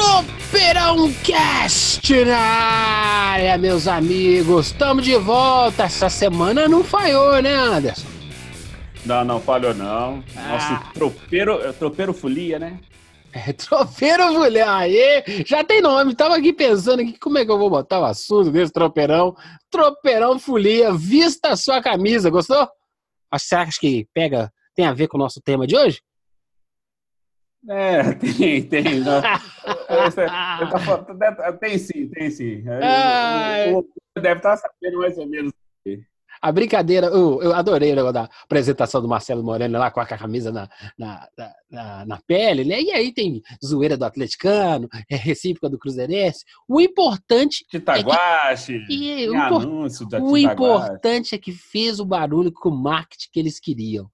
Tropeirão Cast na área, meus amigos. Estamos de volta. Essa semana não falhou, né, Anderson? Não, não falhou não. Ah. Nosso tropeiro, é tropeiro folia, né? É, tropeiro mulher, aí já tem nome. Tava aqui pensando aqui como é que eu vou botar o assunto desse tropeirão. Tropeirão folia, vista a sua camisa, gostou? Acho- acha que pega, tem a ver com o nosso tema de hoje? É, tem, tem. Não. Falando- deve- Tem sim, tem sim. Ai. O, deve estar sabendo mais ou menos. A brincadeira, eu, eu adorei o negócio da apresentação do Marcelo Moreno lá com a camisa na, na, na, na- pele, né? E aí tem zoeira do atleticano, é recíproca do cruzeirense. O importante Titaguache, E tem o anúncio da O Titaguache. importante é que fez o barulho com o marketing que eles queriam.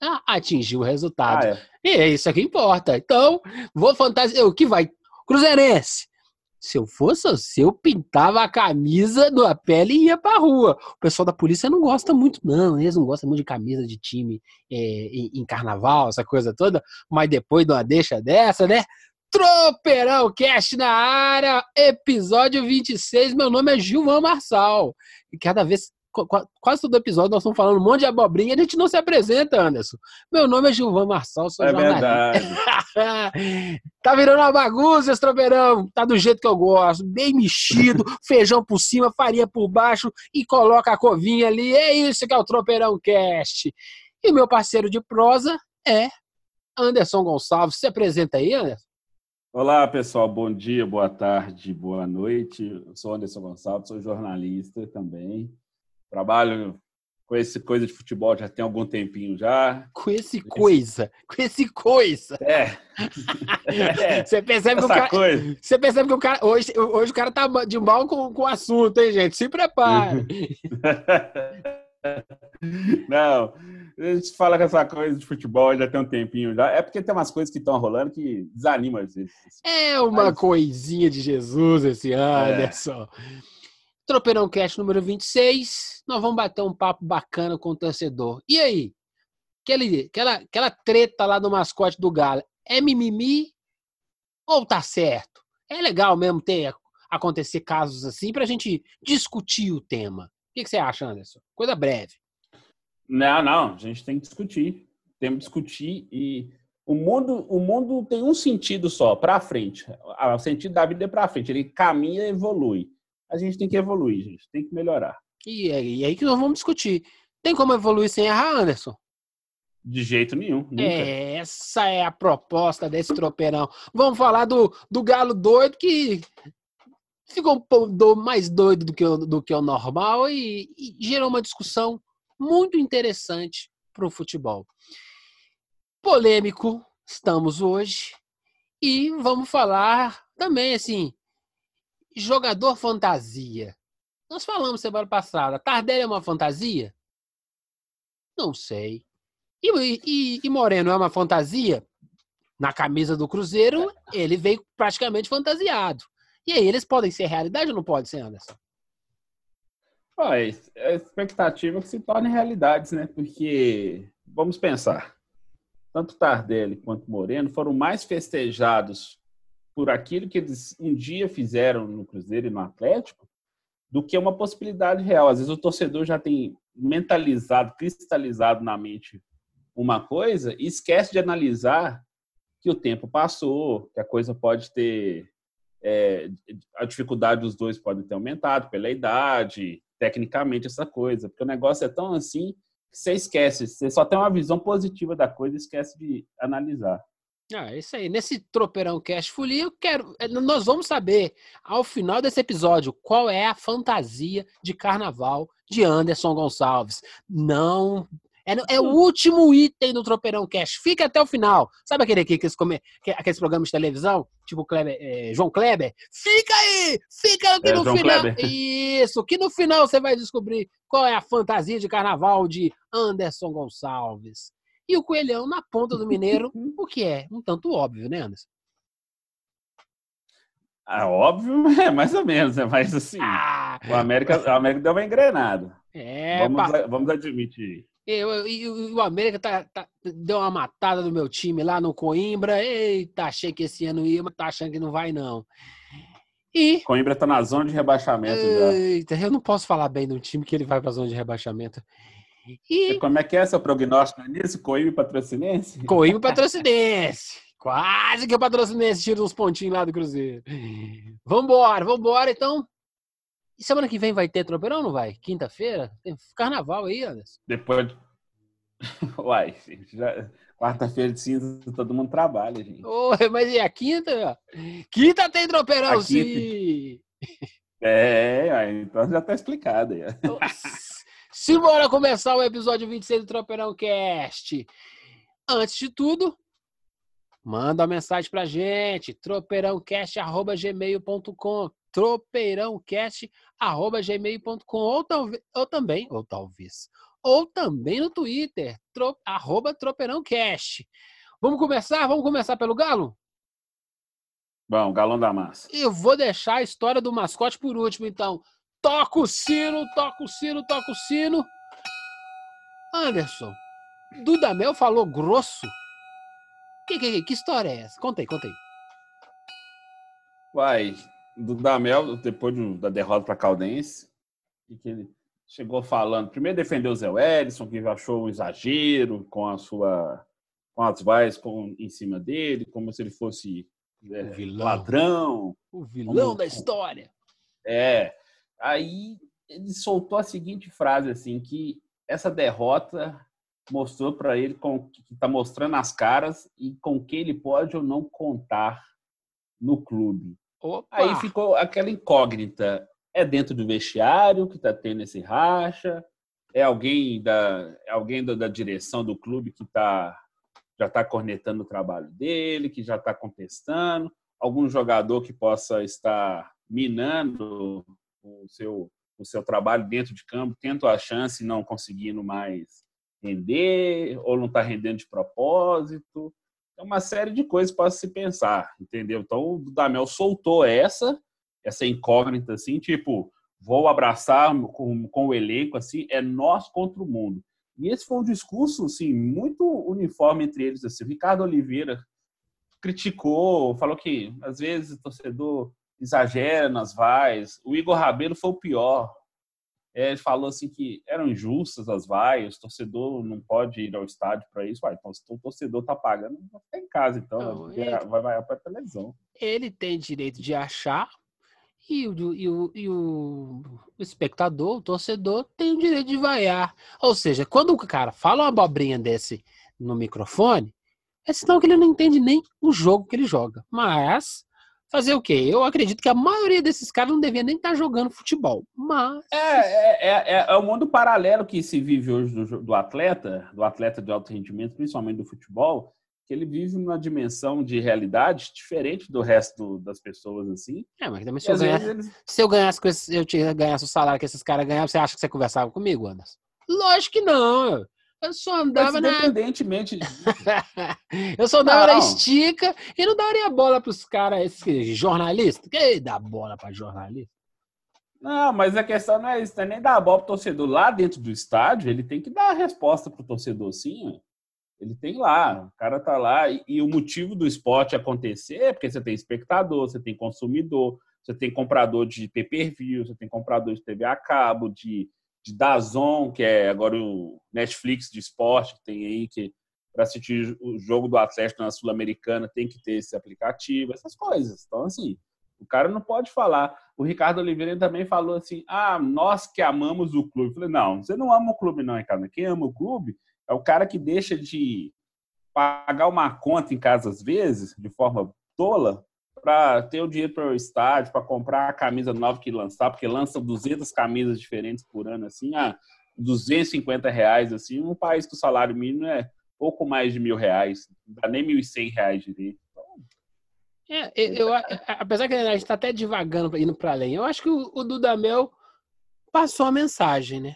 Ah, Atingiu o resultado. Ah, é. E é isso que importa. Então, vou fantasiar. O que vai? Cruzeirense. Se eu fosse você, eu pintava a camisa na pele e ia pra rua. O pessoal da polícia não gosta muito, não. Eles não gostam muito de camisa de time é, em, em carnaval, essa coisa toda. Mas depois de uma deixa dessa, né? Tropeirão Cast na área, episódio 26. Meu nome é Gilvan Marçal. E cada vez, quase todo episódio, nós estamos falando um monte de abobrinha e a gente não se apresenta, Anderson. Meu nome é Gilvan Marçal, sou É jornalista. verdade. tá virando uma bagunça esse tropeirão. Tá do jeito que eu gosto. Bem mexido, feijão por cima, farinha por baixo e coloca a covinha ali. É isso que é o Tropeirão Cast. E meu parceiro de prosa é Anderson Gonçalves. Se apresenta aí, Anderson. Olá, pessoal. Bom dia, boa tarde, boa noite. Eu sou Anderson Gonçalves, sou jornalista também. Trabalho com esse coisa de futebol já tem algum tempinho já. Com esse coisa, com esse coisa. É. É, Você percebe que o essa cara, coisa. você percebe que o cara hoje, hoje o cara tá de mal com, com o assunto, hein, gente? Se prepare. Não, a gente fala com essa coisa de futebol já tem um tempinho já. É porque tem umas coisas que estão rolando que desanimam às vezes. É uma Mas- coisinha de Jesus esse Anderson. Tropeirão Cast número 26. Nós vamos bater um papo bacana com o torcedor. E aí? Aquele, aquela, aquela treta lá do mascote do Galo. É mimimi ou tá certo? É legal mesmo ter acontecer casos assim pra gente discutir o tema. O que, que você acha, Anderson? Coisa breve. Não, não, a gente tem que discutir. Temos que discutir e o mundo, o mundo tem um sentido só, para frente. O sentido da vida é para frente. Ele caminha e evolui. A gente tem que evoluir, gente. Tem que melhorar. E é e aí que nós vamos discutir. Tem como evoluir sem errar, Anderson? De jeito nenhum. Nunca. Essa é a proposta desse tropeirão. Vamos falar do, do galo doido que ficou um mais doido do que o, do que o normal e, e gerou uma discussão muito interessante para o futebol. Polêmico estamos hoje e vamos falar também assim jogador fantasia. Nós falamos semana passada. Tardelli é uma fantasia? Não sei. E, e- e Moreno é uma fantasia? Na camisa do Cruzeiro, ele veio praticamente fantasiado. E aí, eles podem ser realidade ou não pode ser, Anderson? Ó, é é a expectativa que se tornem realidades, né? Porque, vamos pensar, tanto Tardelli quanto Moreno foram mais festejados por aquilo que eles um dia fizeram no Cruzeiro e no Atlético do que uma possibilidade real. Às vezes o torcedor já tem mentalizado, cristalizado na mente uma coisa e esquece de analisar que o tempo passou, que a coisa pode ter é, a dificuldade dos dois pode ter aumentado pela idade, tecnicamente essa coisa, porque o negócio é tão assim que você esquece, você só tem uma visão positiva da coisa e esquece de analisar. Ah, é isso aí. Nesse tropeirão Cash Folia, eu quero. eh, Nós vamos saber, ao final desse episódio, qual é a fantasia de carnaval de Anderson Gonçalves. Não É, é, o último item do Tropeirão Cash. Fica até o final. Sabe aquele aqui, aqueles, come, aqueles programas de televisão? Tipo Kleber, é, João Kleber? Fica aí! Fica aqui é, no João final. Kleber. Isso, que no final você vai descobrir qual é a fantasia de carnaval de Anderson Gonçalves. E o coelhão na ponta do mineiro, o que é um tanto óbvio, né, Anderson? Ah, óbvio, é mais ou menos, é mais assim. Ah, o, América, o América deu uma engrenada. É, vamos, vamos admitir. Eu, e o América tá, tá, deu uma matada no meu time lá no Coimbra. Eita, achei que esse ano ia, mas tá achando que não vai, não. E. Coimbra tá na zona de rebaixamento Eita, já. Eu não posso falar bem do time que ele vai pra zona de rebaixamento. E... e como é que é seu prognóstico nisso? Coimbra patrocinense? Coimbra patrocinense. Quase que o patrocinense tira uns pontinhos lá do Cruzeiro. Vambora, vambora, então. E semana que vem vai ter tropeirão não vai? Quinta-feira? Tem carnaval aí, Anderson. Depois. Uai, já... quarta-feira de cinza todo mundo trabalha, gente. Oh, mas e a quinta? Quinta tem tropeirão, sim! É, então já tá explicado aí. Simbora começar o episódio 26 do Tropeirão Cast. Antes de tudo, Manda uma mensagem pra gente, tropeirãocast.gmail.com tropeirãocast.gmail.com ou, ou também, ou talvez, ou também no Twitter, tro, arroba tropeirãocast. Vamos começar? Vamos começar pelo Galo? Bom, galão da massa. Eu vou deixar a história do mascote por último, então. Toca o sino, toca o sino, toca o sino. Anderson, Dudamel falou grosso que, que, que história é essa? Contei, contei. Uai, do Damel, depois da derrota para Caldense, e que ele chegou falando, primeiro defendeu o Zé Wellison, que achou um exagero com a sua com as vaias com, em cima dele, como se ele fosse é, vilão. ladrão. O vilão como, da história. É. Aí ele soltou a seguinte frase assim, que essa derrota mostrou para ele com que está mostrando as caras e com que ele pode ou não contar no clube. Opa. Aí ficou aquela incógnita. É dentro do vestiário que está tendo esse racha? É alguém da, é alguém da, da direção do clube que tá, já está cornetando o trabalho dele, que já está contestando? Algum jogador que possa estar minando o seu, o seu trabalho dentro de campo, tendo a chance não conseguindo mais render ou não está rendendo de propósito. É uma série de coisas para se pensar, entendeu? Então, o Damel soltou essa, essa incógnita, assim, tipo, vou abraçar com, com o elenco, assim, é nós contra o mundo. E esse foi um discurso, assim, muito uniforme entre eles, assim. O Ricardo Oliveira criticou, falou que, às vezes, o torcedor exagera nas vaias. O Igor Rabelo foi o pior é, ele falou assim que eram injustas as vaias, o torcedor não pode ir ao estádio para isso. Uai, então, se o torcedor está pagando, vai ficar em casa, então não, vai, ele, vai, vai para a televisão. Ele tem direito de achar e o, e, o, e o, espectador, o torcedor, tem o direito de vaiar. Ou seja, quando o cara fala uma abobrinha desse no microfone, é sinal que ele não entende nem o jogo que ele joga. Mas fazer o quê? Eu acredito que a maioria desses caras não devia nem estar tá jogando futebol, mas... É, é, é, é, é o mundo paralelo que se vive hoje do, do, atleta, do atleta de alto rendimento, principalmente do futebol, que ele vive numa dimensão de realidade diferente do resto das pessoas, assim. É, mas também se, eu ganhasse, eles... se eu ganhasse, com esse, eu ganhasse o salário que esses caras ganhavam, você acha que você conversava comigo, Anderson? Lógico que não. Eu só andava na. Independentemente. eu só andava não. na estica e não daria bola para os caras, esses jornalistas. Quem dá bola para jornalista? Não, mas a questão não é isso, não é nem dar bola para o torcedor. Lá dentro do estádio, ele tem que dar a resposta para o torcedor, sim. Ele tem lá, o cara tá lá. E, e o motivo do esporte acontecer é porque você tem espectador, você tem consumidor, você tem comprador de pay-per-view, você tem comprador de TV a cabo, de de Dazon, que é agora o Netflix de esporte, que tem aí que para assistir o jogo do Atlético na Sul-Americana tem que ter esse aplicativo, essas coisas. Então, assim, o cara não pode falar. O Ricardo Oliveira também falou assim: ah, nós que amamos o clube. Eu falei, não, você não ama o clube, não, Ricardo. Quem ama o clube é o cara que deixa de pagar uma conta em casa às vezes, de forma tola, para ter o dinheiro para o estádio, para comprar a camisa nova que lançar, porque lançam 200 camisas diferentes por ano, assim. Ah, 250 reais, assim, um país que o salário mínimo é pouco mais de mil reais, não dá nem 1.100 reais direito. É, eu, apesar que a gente está até devagando, indo para além, eu acho que o, o Dudamel passou a mensagem, né?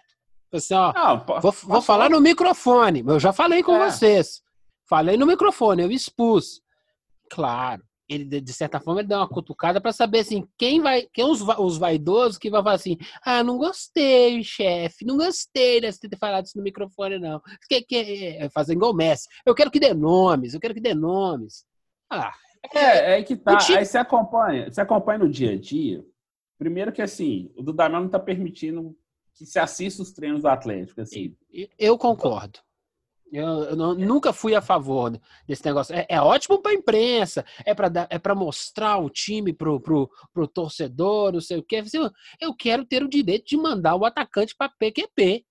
Assim, ó, não, vou, vou, falar no microfone. Eu já falei com é. vocês. Falei no microfone, eu expus. Claro, ele de certa forma ele dá uma cutucada para saber assim quem vai quem os, os vaidosos que vai falar assim ah não gostei chefe não gostei de ter falado isso no microfone não. Que que é, fazer igual Messi. Eu quero que dê nomes eu quero que dê nomes. Ah é é que tá. time... aí você acompanha você acompanha no dia a dia. Primeiro que assim o Dudamel não está permitindo que se assista os treinos do Atlético assim. Eu concordo eu, eu não, nunca fui a favor desse negócio. É, é ótimo para a imprensa, é para é mostrar o time pro, pro, pro torcedor, não sei o quê. Eu quero ter o direito de mandar o atacante para PQP.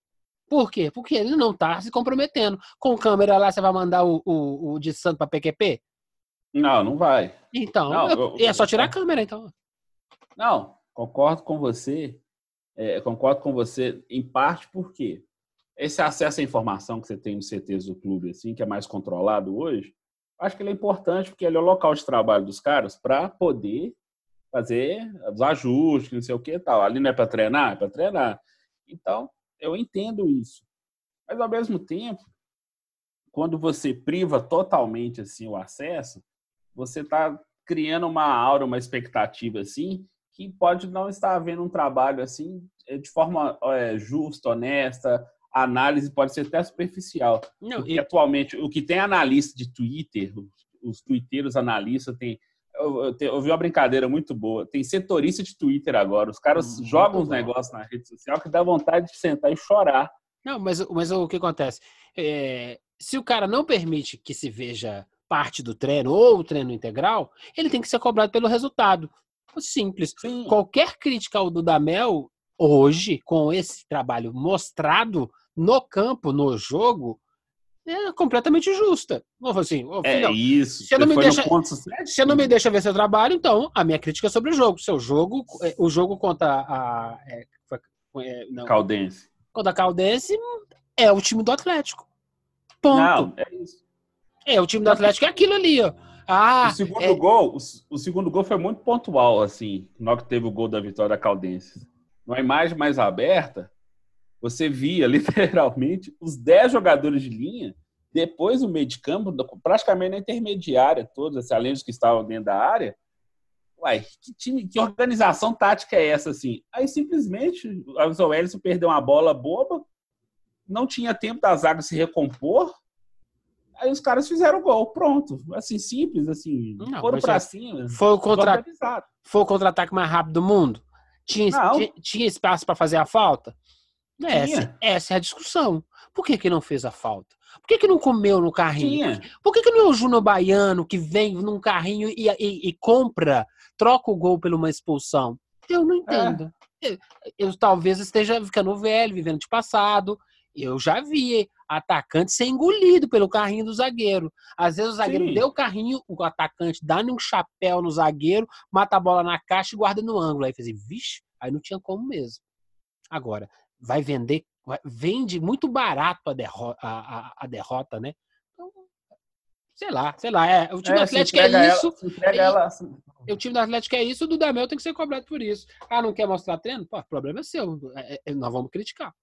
Por quê? Porque ele não está se comprometendo. Com câmera lá, você vai mandar o, o, o de Santo para PQP? Não, não vai. Então, não, eu, eu, é só tirar a câmera, então. Não, concordo com você. É, concordo com você em parte porque esse acesso à informação que você tem nos CTs do clube, assim, que é mais controlado hoje, acho que ele é importante porque ele é o local de trabalho dos caras para poder fazer os ajustes, não sei o que e tal. Ali não é para treinar, é para treinar. Então, eu entendo isso. Mas ao mesmo tempo, quando você priva totalmente assim o acesso, você está criando uma aura, uma expectativa assim, que pode não estar havendo um trabalho assim de forma é, justa, honesta, a análise pode ser até superficial. Não, porque e... atualmente, o que tem analista de Twitter, os twitteiros analistas, tem. Eu, eu, eu, vi uma brincadeira muito boa. Tem setorista de Twitter agora. Os caras hum, jogam uns negócios na rede social que dá vontade de sentar e chorar. Não, mas, mas o que acontece? É, se o cara não permite que se veja parte do treino ou o treino integral, ele tem que ser cobrado pelo resultado. Simples. Sim. Qualquer crítica ao Dudamel hoje, com esse trabalho mostrado no campo, no jogo, é completamente justa. Assim, oh, é isso. Você não, me deixa, você não me deixa ver seu trabalho, então a minha crítica é sobre o jogo. Seu jogo, é, o jogo contra a. É, é, não, Caldense. Contra a Caldense é o time do Atlético. Ponto. Não, é isso. É, o time do Atlético é aquilo ali, ó. Ah, o segundo é... gol, o, o, segundo gol foi muito pontual, assim, na hora que teve o gol da vitória da Caldense numa imagem mais aberta, você via literalmente os 10 jogadores de linha, depois o meio de campo, praticamente na intermediária, todos, assim, além dos que estavam dentro da área. Uai, que, time, que organização tática é essa, assim? Aí simplesmente o Zoelson perdeu uma bola boba, não tinha tempo da zaga se recompor, aí os caras fizeram o gol, pronto. Assim, simples, assim, não, foram pra é, cima. Foi o contra... Contra-ataque mais rápido do mundo? Tinha, tinha, tinha espaço para fazer a falta? Essa, essa é a discussão. Por que, que não fez a falta? Por que, que não comeu no carrinho? Tinha. Por que, que não é o Júnior Baiano que vem num carrinho e, e, e, compra, troca o gol por uma expulsão? Eu não entendo. É. Eu, eu, talvez esteja ficando velho, vivendo de passado. Eu já vi atacante ser engolido pelo carrinho do zagueiro. Às vezes o zagueiro Sim. deu o carrinho, o atacante dá-lhe um chapéu no zagueiro, mata a bola na caixa e guarda no ângulo. Aí fez, vixe, aí não tinha como mesmo. Agora, vai vender, vai, vende muito barato a, derro a, a, a derrota, né? Então, sei lá, sei lá. É, o time é, do Atlético é isso. Ela, ela, assim. O time do Atlético é isso, o do Damel tem que ser cobrado por isso. Ah, não quer mostrar treino? Pô, o problema é seu. É, é, nós vamos criticar.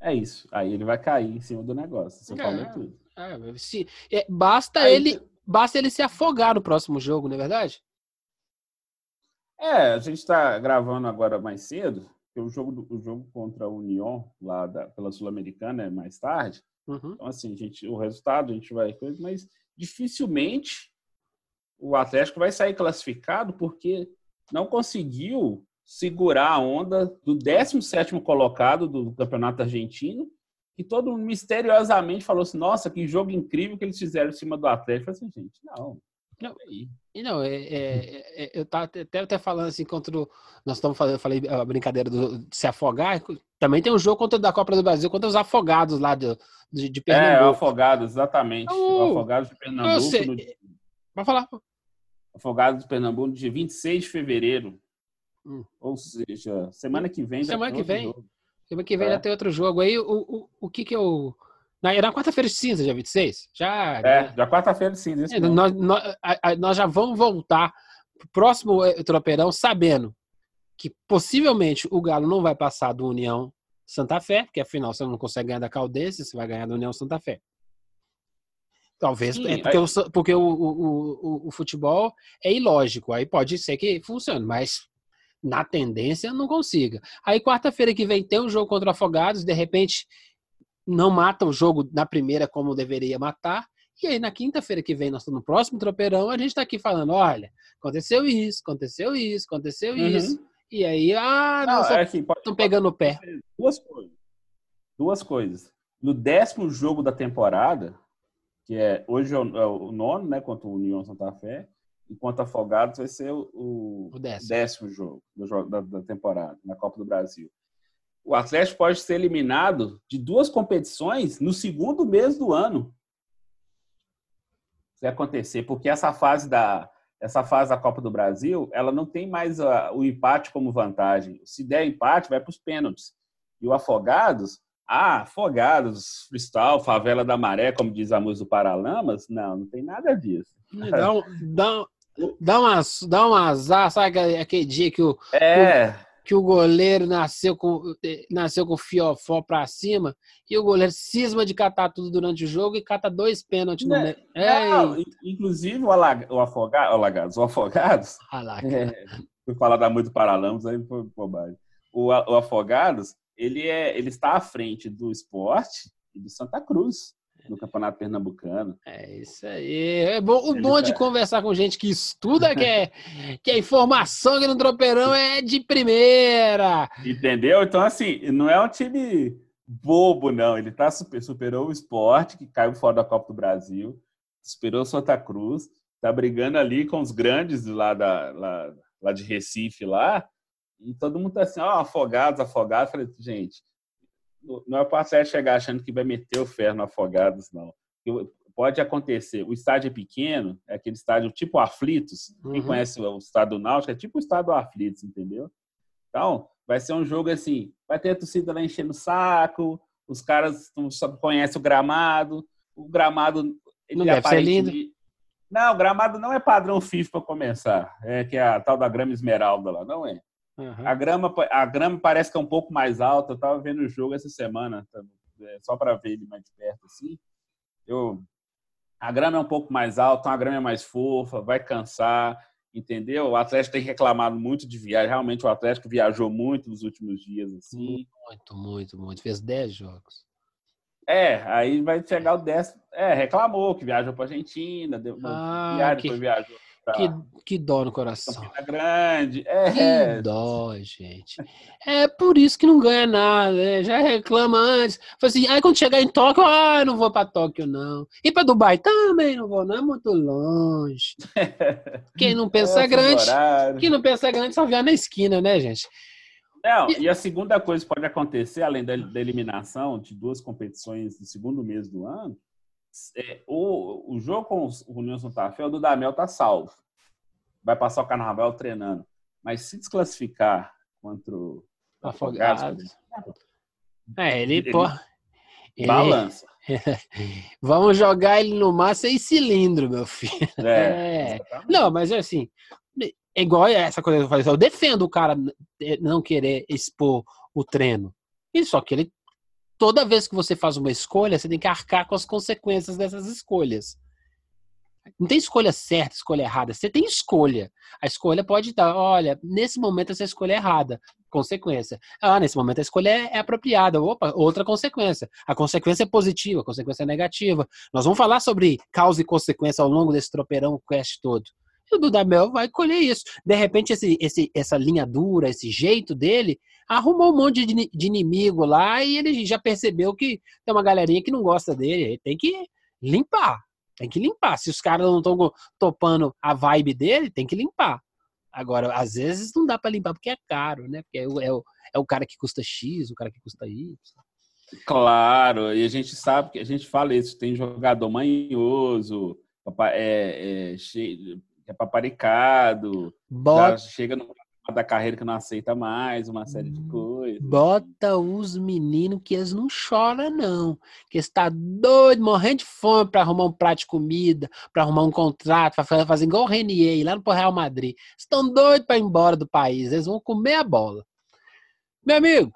É isso. Aí ele vai cair em cima do negócio. Você é, falou tudo. É, se, é, basta, Aí, ele, basta ele se afogar no próximo jogo, não é verdade? É, a gente está gravando agora mais cedo, o jogo, o jogo contra o Union, lá da, pela Sul-Americana, é mais tarde. Uhum. Então, assim, a gente, o resultado a gente vai. Mas dificilmente o Atlético vai sair classificado porque não conseguiu segurar a onda do 17 colocado do Campeonato Argentino, e todo mundo misteriosamente falou assim: nossa, que jogo incrível que eles fizeram em cima do Atlético. Eu falei assim, gente, não. Não, e não, é, é, é, eu tava até, até falando assim contra o, Nós estamos falando, eu falei a brincadeira do, de se afogar. Também tem um jogo contra da Copa do Brasil contra os afogados lá de, de, de Pernambuco. É, afogados, exatamente. O, afogados de Pernambuco. Sei, no, vai falar. Afogados de Pernambuco, dia 26 de fevereiro. Hum. Ou seja, semana que vem. Semana que vem. Jogo. Semana que vem é. já tem outro jogo aí. O, o, o que que eu. Na, na quarta-feira de cinza, dia 26? Já. É, né? já quarta-feira de cinza. Isso é, nós, nós, a, nós já vamos voltar pro próximo eh, tropeirão sabendo que possivelmente o Galo não vai passar do União Santa Fé, porque afinal você não consegue ganhar da Caldense, você vai ganhar da União Santa Fé. Talvez Sim, é porque, aí... o, porque o, o, o, o, futebol é ilógico, aí pode ser que funcione, mas na tendência não consiga. Aí quarta-feira que vem tem um jogo contra Afogados, de repente não mata o jogo na primeira como deveria matar, e aí na quinta-feira que vem, nós no próximo tropeirão, a gente está aqui falando, olha, aconteceu isso, aconteceu isso, aconteceu uhum. isso. E aí, ah, não, estão é assim, pegando o pé. Duas coisas. Duas coisas. No décimo jogo da temporada, que é hoje é o, é o nono, né, contra o União Santa Fé, enquanto Afogados vai ser o, o décimo. décimo. jogo, do, da, da temporada, na Copa do Brasil. O Atlético pode ser eliminado de duas competições no segundo mês do ano. Se acontecer, porque essa fase da, essa fase da Copa do Brasil, ela não tem mais a, o empate como vantagem. Se der empate, vai para os pênaltis. E o Afogados, ah, Afogados, Cristal, Favela da Maré, como diz a música do Paralamas, não, não tem nada disso. Dá, um, dá, dá, uma, dá um azar, sabe aquele dia que o, é que o goleiro nasceu com, nasceu com o fiofó pra cima e o goleiro cisma de catar tudo durante o jogo e cata dois pênaltis no meio. Não, inclusive o, Alag, o Afogado, o Alagados, o Afogados. É, fui falar da muito Paralamas, aí foi bobagem. O, o Afogados, ele, é, ele está à frente do esporte e do Santa Cruz no Campeonato Pernambucano. É isso aí. É bom, o bom tá... de conversar com gente que estuda, que é, que a informação aqui no Tropeirão é de primeira. Entendeu? Então, assim, não é um time bobo, não. Ele tá super, superou o esporte, que caiu fora da Copa do Brasil, superou o Santa Cruz, tá brigando ali com os grandes lá, da, lá, lá de Recife, lá, e todo mundo tá assim, ó, afogados, afogados. falei, gente, não é para o chegar achando que vai meter o ferro no Afogados, não. Pode acontecer. O estádio é pequeno, é aquele estádio tipo Aflitos. Uhum. Quem conhece o estado Náutico é tipo o estado Aflitos, entendeu? Então, vai ser um jogo assim, vai ter a torcida lá enchendo o saco, os caras não só conhecem o gramado, o gramado ele não deve ser lindo. Não, o gramado não é padrão FIFA para começar. É que é a tal da grama esmeralda lá, não é. Uhum. A, grama, a grama parece que é um pouco mais alta. Eu estava vendo o jogo essa semana, tá, é, só para ver ele mais de perto assim. Eu, a grama é um pouco mais alta, a grama é mais fofa, vai cansar, entendeu? O Atlético tem reclamado muito de viagem. Realmente o Atlético viajou muito nos últimos dias assim. Muito, muito, muito. Fez 10 jogos. É, aí vai chegar o décimo. É, reclamou que viajou para Argentina, deu ah, viagem, que... viajou que, que dó no coração. Campina Grande. É. Que dó, gente. É por isso que não ganha nada, né? Já reclama antes. Fala assim, aí quando chegar em Tóquio, ah, não vou para Tóquio, não. E para Dubai também não vou, não é muito longe. Quem não pensa é, grande, quem não pensa grande só vier na esquina, né, gente? Não, e a segunda coisa que pode acontecer, além da, da eliminação de duas competições no segundo mês do ano, é, o, o jogo com o União Santa Fé, o Dudamel tá salvo. Vai passar o carnaval treinando. Mas se desclassificar contra o Afogados. É, ele, ele, pô, ele balança. Vamos jogar ele no mar sem cilindro, meu filho. É, é. Não, mas é assim, é igual essa coisa que eu falei, eu defendo o cara não querer expor o treino. E só que ele toda vez que você faz uma escolha, você tem que arcar com as consequências dessas escolhas. Não tem escolha certa, escolha errada. Você tem escolha. A escolha pode dar, olha, nesse momento essa escolha é errada. Consequência. Ah, nesse momento a escolha é, é apropriada. Opa, outra consequência. A consequência é positiva, a consequência é negativa. Nós vamos falar sobre causa e consequência ao longo desse tropeirão quest todo. O Dudamel vai colher isso. De repente, esse, esse, essa linha dura, esse jeito dele, arrumou um monte de, de inimigo lá e ele já percebeu que tem uma galerinha que não gosta dele. Ele tem que limpar. Tem que limpar. Se os caras não estão topando a vibe dele, tem que limpar. Agora, às vezes não dá para limpar porque é caro, né? Porque é o, é, o, é o cara que custa X, o cara que custa Y. Claro, e a gente sabe que a gente fala isso, tem jogador manhoso, é, é, é paparicado, Bota, chega no da carreira que não aceita mais, uma série de coisas. Bota os meninos que eles não choram, não. Que está doido, morrendo de fome para arrumar um prato de comida, para arrumar um contrato, para fazer igual o Renier lá no Real Madrid. Estão doidos para ir embora do país. Eles vão comer a bola. Meu amigo,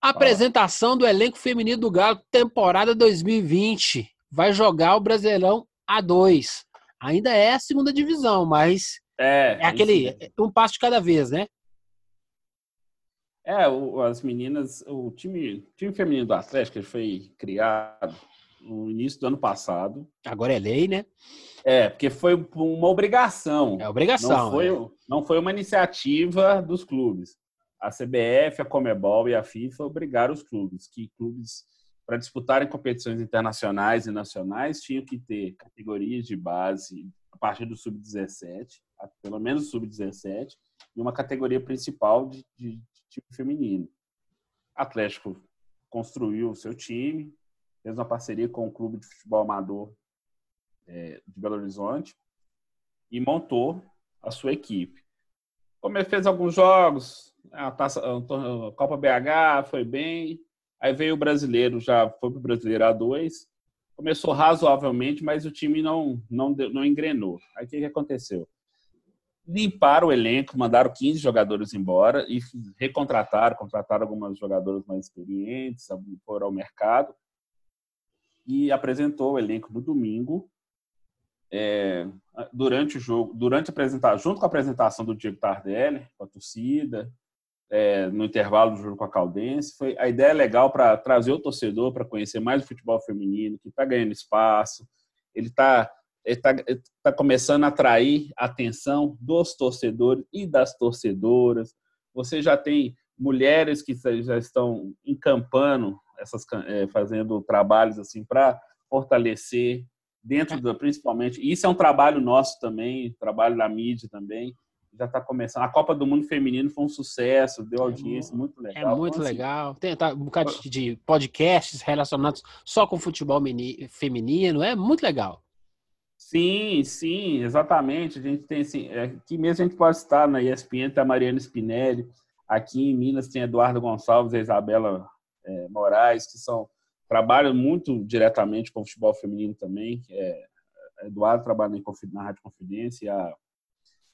apresentação do elenco feminino do Galo, temporada 2020. Vai jogar o Brasileirão A2. Ainda é a segunda divisão, mas é, é aquele é. um passo de cada vez, né? É, o, as meninas, o time, time feminino do Atlético foi criado no início do ano passado. Agora é lei, né? É, porque foi uma obrigação. É obrigação. Não foi, é. não foi uma iniciativa dos clubes. A CBF, a Comebol e a FIFA obrigaram os clubes, que clubes para disputarem competições internacionais e nacionais tinham que ter categorias de base a partir do sub-17 pelo menos sub-17, e uma categoria principal de, de, de time feminino. Atlético construiu o seu time, fez uma parceria com o Clube de Futebol Amador é, de Belo Horizonte e montou a sua equipe. Como ele fez alguns jogos, a, taça, a Copa BH foi bem, aí veio o brasileiro, já foi para o brasileiro A2, começou razoavelmente, mas o time não, não, não engrenou. Aí o que, que aconteceu? limparam o elenco, mandaram 15 jogadores embora e recontrataram, contrataram algumas jogadoras mais experientes, foram ao mercado e apresentou o elenco no domingo. É, durante o jogo, durante a apresentação, junto com a apresentação do Diego Tardelli, com a torcida, é, no intervalo do jogo com a Caldense, foi a ideia é legal para trazer o torcedor para conhecer mais o futebol feminino, que está ganhando espaço. Ele está está tá começando a atrair a atenção dos torcedores e das torcedoras. Você já tem mulheres que já estão encampando, essas, é, fazendo trabalhos assim para fortalecer dentro do, principalmente. Isso é um trabalho nosso também, trabalho da mídia também. Já está começando. A Copa do Mundo Feminino foi um sucesso, deu é audiência, é muito legal. É muito então, assim, legal. Tem tá, um bocado de podcasts relacionados só com futebol feminino, é muito legal. Sim, sim, exatamente. A gente tem assim, aqui mesmo a gente pode estar na ESPN, tem a Mariana Spinelli, aqui em Minas tem a Eduardo Gonçalves e a Isabela é, Moraes, que são trabalham muito diretamente com o futebol feminino também. É, Eduardo trabalha na Rádio Confidência e a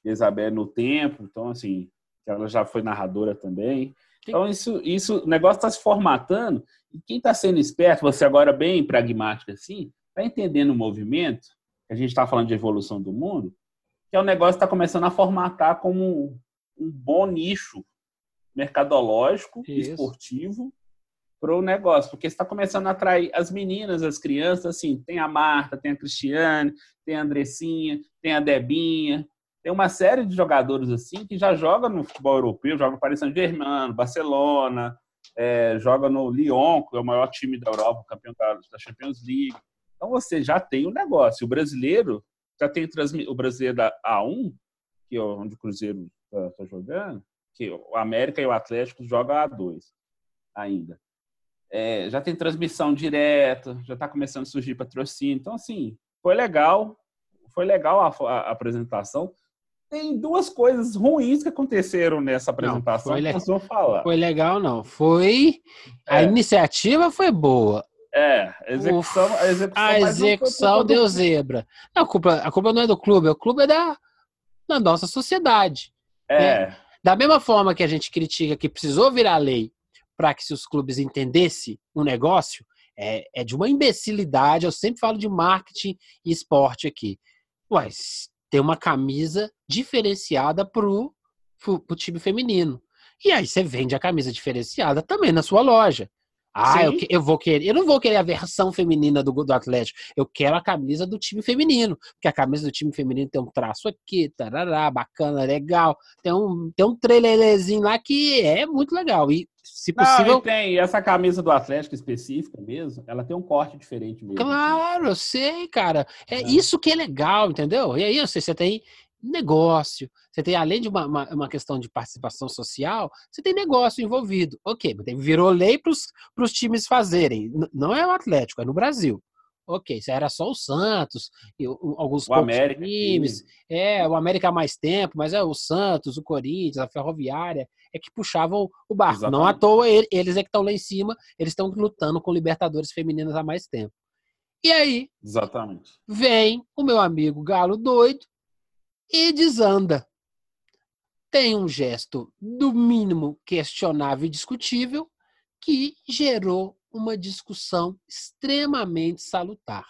Isabela no Tempo, então assim, ela já foi narradora também. Então isso, isso, o negócio está se formatando e quem está sendo esperto, você agora bem pragmático assim, está entendendo o movimento a gente está falando de evolução do mundo, que é um negócio está começando a formatar como um bom nicho mercadológico, Isso. esportivo para o negócio, porque está começando a atrair as meninas, as crianças, assim, tem a Marta, tem a Cristiane, tem a Andressinha, tem a Debinha, tem uma série de jogadores assim que já joga no futebol europeu, joga no Paris Saint-Germain, Barcelona, é, joga no Lyon, que é o maior time da Europa, campeão da Champions League. Então você já tem o um negócio. O brasileiro já tem o brasileiro da A1, que é onde o Cruzeiro está tá jogando, que o América e o Atlético jogam A2 ainda. É, já tem transmissão direta, já está começando a surgir patrocínio. Então, assim, foi legal. Foi legal a, a apresentação tem duas coisas ruins que aconteceram nessa apresentação não, que falar. Foi legal, não. Foi. A é. iniciativa foi boa. É, a execução, a execução, a execução deu zebra. Não, a, culpa, a culpa não é do clube, o clube é da, da nossa sociedade. É. Né? Da mesma forma que a gente critica que precisou virar lei para que se os clubes entendessem o negócio, é, é de uma imbecilidade. Eu sempre falo de marketing e esporte aqui. Mas tem uma camisa diferenciada pro, pro, pro time feminino. E aí você vende a camisa diferenciada também na sua loja. Ah, eu, eu, vou querer. Eu não vou querer a versão feminina do, do Atlético. Eu quero a camisa do time feminino. Porque a camisa do time feminino tem um traço aqui, tarará, bacana, legal. Tem um, tem um trailerzinho lá que é muito legal. E, se possível. Não, e tem essa camisa do Atlético específica mesmo, ela tem um corte diferente mesmo. Assim. Claro, eu sei, cara. É, é. isso que é legal, entendeu? E aí, você, você tem negócio. Você tem, além de uma, uma, uma, questão de participação social, você tem negócio envolvido. Ok, virou lei para os times fazerem. Não é o Atlético, é no Brasil. Ok, isso era só o Santos, e alguns o América, times. É, o América há mais tempo, mas é o Santos, o Corinthians, a Ferroviária, é que puxavam o barco. Exatamente. Não à toa eles é que estão lá em cima, eles estão lutando com Libertadores femininas há mais tempo. E aí, Exatamente. vem o meu amigo Galo doido e desanda. Tem um gesto, do mínimo, questionável e discutível, que gerou uma discussão extremamente salutar.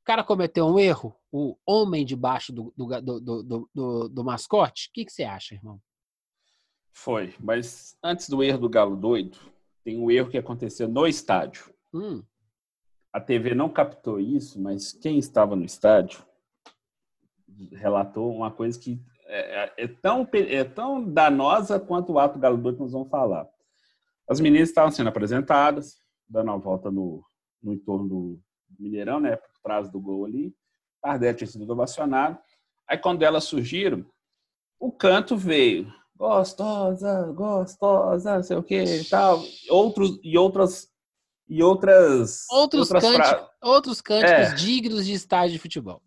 O cara cometeu um erro, o homem debaixo do, do, do, do, do mascote. O que, que você acha, irmão? Foi, mas antes do erro do Galo doido, tem um erro que aconteceu no estádio. Hum. A TV não captou isso, mas quem estava no estádio relatou uma coisa que é, é, é tão, é tão danosa quanto o ato Galo doido que nós vamos falar. As meninas estavam sendo apresentadas, dando a volta no, no entorno do Mineirão, né, por trás do gol ali. Tardelli tinha sido ovacionado. Aí, quando elas surgiram, o canto veio. Gostosa, gostosa, não sei o que e tal. Outros, e outras. E outras. Outros, outras cânticos, outros cânticos é. dignos de estádio de futebol.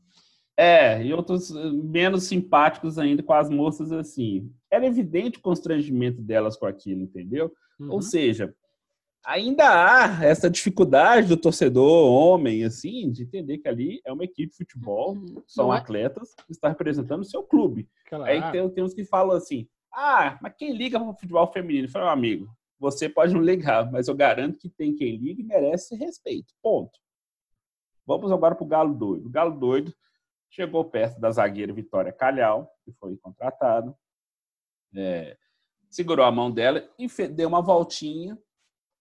É, e outros menos simpáticos ainda com as moças assim. Era evidente o constrangimento delas com aquilo, entendeu? Uhum. Ou seja, ainda há essa dificuldade do torcedor homem, assim, de entender que ali é uma equipe de futebol, uhum. são é? atletas que estão representando o seu clube. Claro. Aí tem, tem uns que falam assim, ah, mas quem liga para o futebol feminino? Fala, amigo, você pode não ligar, mas eu garanto que tem quem liga e merece respeito. Ponto. Vamos agora para o Galo Doido. O Galo Doido chegou perto da zagueira Vitória Calhau, que foi contratado. É, segurou a mão dela e deu uma voltinha,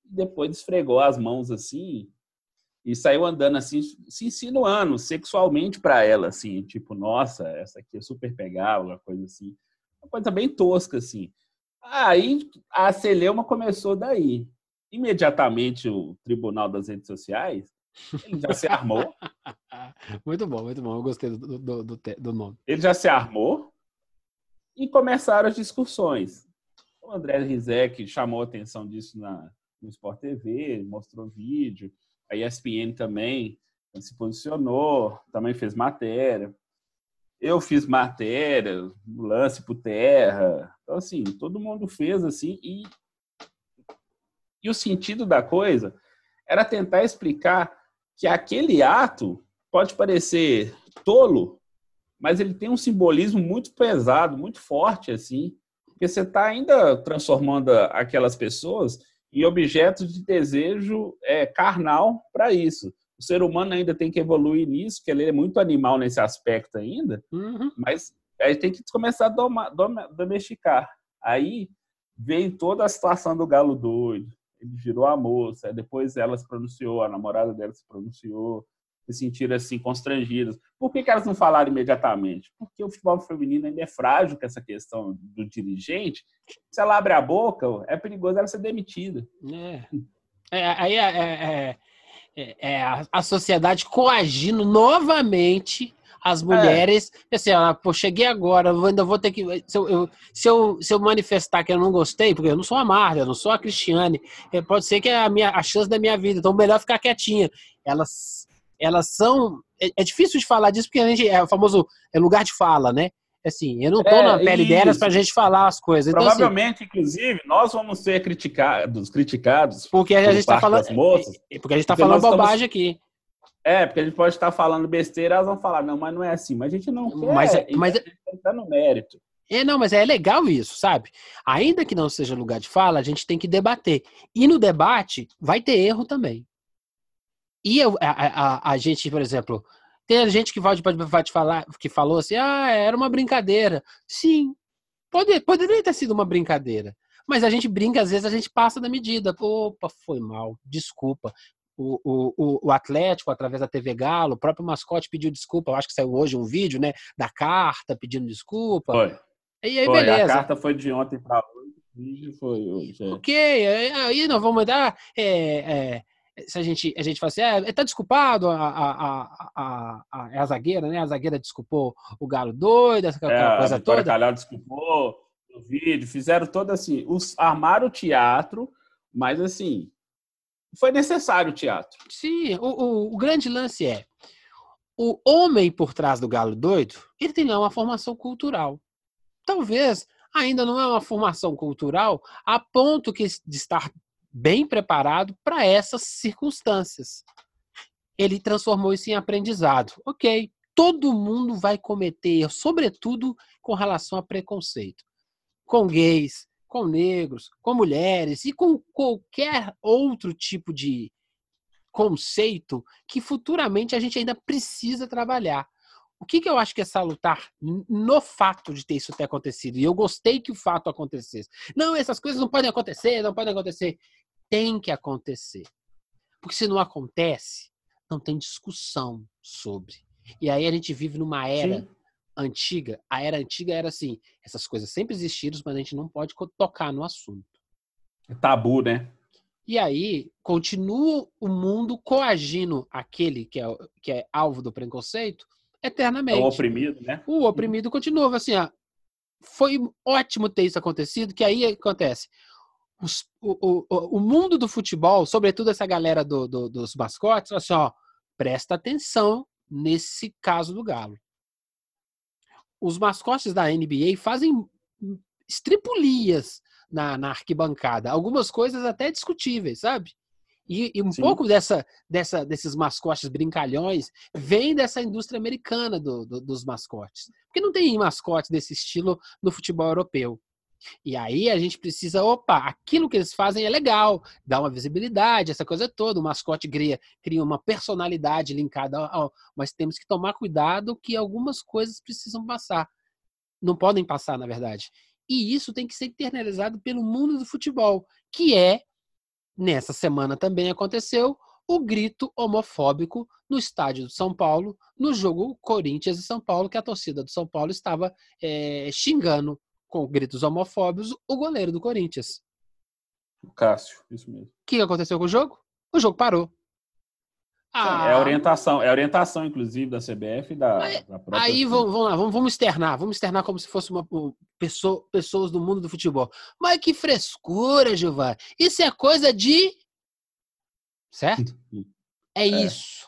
depois esfregou as mãos assim e saiu andando assim, se insinuando sexualmente para ela, assim, tipo, nossa, essa aqui é super pegável, coisa assim. Uma coisa bem tosca, assim. Aí a Celeuma começou daí. Imediatamente o Tribunal das Redes Sociais ele já se armou. muito bom, muito bom. Eu gostei do, do, do, do nome. Ele já se armou e começaram as discussões. O André Rizek chamou a atenção disso na, no Sport TV, mostrou vídeo. A ESPN também se posicionou, também fez matéria. Eu fiz matéria, lance por terra. Então, assim, todo mundo fez assim. E, e o sentido da coisa era tentar explicar que aquele ato pode parecer tolo, mas ele tem um simbolismo muito pesado, muito forte, assim, porque você está ainda transformando aquelas pessoas em objetos de desejo é, carnal para isso. O ser humano ainda tem que evoluir nisso, que ele é muito animal nesse aspecto ainda, uhum. mas aí tem que começar a domar, domesticar. Aí vem toda a situação do galo doido, ele virou a moça, depois ela se pronunciou, a namorada dela se pronunciou, se sentiram assim constrangidas. Por que, que elas não falaram imediatamente? Porque o futebol feminino ainda é frágil com essa questão do dirigente. Se ela abre a boca, é perigoso ela ser demitida. É. é aí é, é, é, é, a sociedade coagindo novamente as é. mulheres. É. Assim, ela, pô, cheguei agora, ainda vou ter que. Se eu, eu, se eu, se eu manifestar que eu não gostei, porque eu não sou a Marta, eu não sou a Cristiane, pode ser que é a, minha, a chance da minha vida, então melhor ficar quietinha. Elas elas são. É, é, difícil de falar disso porque a gente é o famoso é lugar de fala, né? Assim, eu não estou é, na pele isso. delas para a gente falar as coisas. Então, assim, Provavelmente, assim, inclusive, nós vamos ser criticados, criticados. Porque a gente está falando. Moças, é, porque a gente está falando bobagem estamos, aqui. É, porque a gente pode estar falando besteira, elas vão falar, não, mas não é assim. Mas a gente não quer. Mas, é, mas está no mérito. É, não, mas é legal isso, sabe? Ainda que não seja lugar de fala, a gente tem que debater. E no debate vai ter erro também. E eu, a, a, a, gente, por exemplo, tem gente que pode, pode, pode falar, que falou assim, ah, era uma brincadeira. Sim, pode, poderia ter sido uma brincadeira. Mas a gente brinca, às vezes a gente passa da medida. Opa, foi mal, desculpa. O, o, o Atlético, através da TV Galo, o próprio mascote pediu desculpa. Eu acho que saiu hoje um vídeo, né? Da carta pedindo desculpa. Foi. E aí, foi. beleza. A carta foi de ontem para hoje, o vídeo foi hoje. É. Ok, aí nós vamos dar. É, é, se a gente, a gente fala assim, é, tá desculpado a, a, a, a, é a zagueira, né? A zagueira desculpou o Galo doido, essa é, coisa toda. Calhau desculpou no vídeo, fizeram todo assim, os, armaram o teatro, mas assim, foi necessário o teatro. Sim, o, o, o grande lance é o homem por trás do galo doido, ele tem lá uma formação cultural. Talvez ainda não é uma formação cultural a ponto que de estar bem preparado para essas circunstâncias. Ele transformou isso em aprendizado. Ok, todo mundo vai cometer sobretudo com relação a preconceito. Com gays, com negros, com mulheres e com qualquer outro tipo de conceito que futuramente a gente ainda precisa trabalhar. O que, que eu acho que é salutar no fato de ter isso ter acontecido? E eu gostei que o fato acontecesse. Não, essas coisas não podem acontecer, não podem acontecer. Tem que acontecer. Porque se não acontece, não tem discussão sobre. E aí a gente vive numa era Sim. antiga. A era antiga era assim: essas coisas sempre existiram, mas a gente não pode tocar no assunto. É tabu, né? E aí continua o mundo coagindo aquele que é, que é alvo do preconceito eternamente. É o oprimido, né? O oprimido continua assim, ó. Foi ótimo ter isso acontecido, que aí acontece. Os, o, o, o mundo do futebol, sobretudo essa galera do, do, dos mascotes, assim, ó, presta atenção nesse caso do Galo. Os mascotes da NBA fazem estripulias na, na arquibancada. Algumas coisas até discutíveis, sabe? E, e um Sim. pouco dessa, dessa, desses mascotes brincalhões vem dessa indústria americana do, do, dos mascotes. Porque não tem mascote desse estilo no futebol europeu. E aí a gente precisa, opa, aquilo que eles fazem é legal, dá uma visibilidade, essa coisa toda. O mascote cria, cria uma personalidade linkada ao, mas temos que tomar cuidado que algumas coisas precisam passar. Não podem passar, na verdade. E isso tem que ser internalizado pelo mundo do futebol, que é, nessa semana também aconteceu, o grito homofóbico no estádio do São Paulo, no jogo Corinthians e São Paulo, que a torcida do São Paulo estava é, xingando com gritos homofóbicos o goleiro do Corinthians. O Cássio, isso mesmo. O que aconteceu com o jogo? O jogo parou. Ah, é a orientação, é a orientação, inclusive, da CBF e da, aí, da própria. Aí vamos, vamos lá, vamos, vamos externar, vamos externar como se fosse uma, uma pessoa, pessoas do mundo do futebol. Mas que frescura, Gilvar. Isso é coisa de. Certo? É, é isso.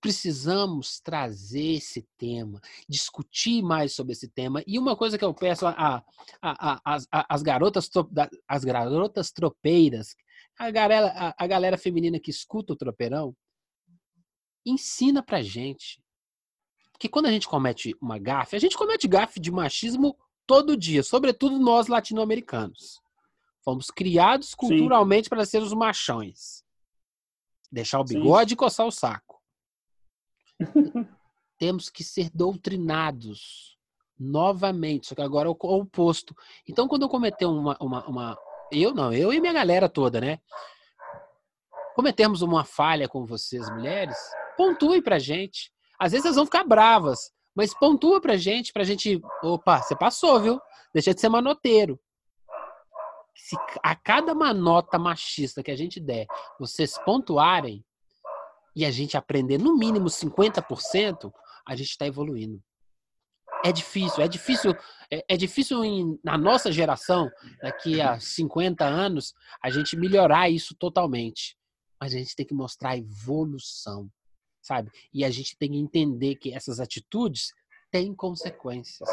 Precisamos trazer esse tema, discutir mais sobre esse tema. E uma coisa que eu peço as, garotas, as garotas tropeiras, a galera, a, a galera feminina que escuta o tropeirão, ensina pra gente. Que quando a gente comete uma gafe, a gente comete gafe de machismo todo dia, sobretudo nós latino-americanos. Fomos criados culturalmente para ser os machões. Deixar o bigode Sim. e coçar o saco. Temos que ser doutrinados novamente, só que agora é o oposto. Então, quando eu cometer uma, uma, uma, Eu não, eu e minha galera toda, né? Cometemos uma falha com vocês, mulheres, pontue pra gente. Às vezes elas vão ficar bravas, mas pontua pra gente, pra gente. Opa, você passou, viu? Deixa de ser manoteiro. Se a cada manota machista que a gente der, vocês pontuarem e a gente aprender no mínimo 50%, a gente está evoluindo. É difícil, é difícil, é, é difícil em, na nossa geração, daqui a 50 anos, a gente melhorar isso totalmente. Mas a gente tem que mostrar evolução sabe? E a gente tem que entender que essas atitudes têm consequências.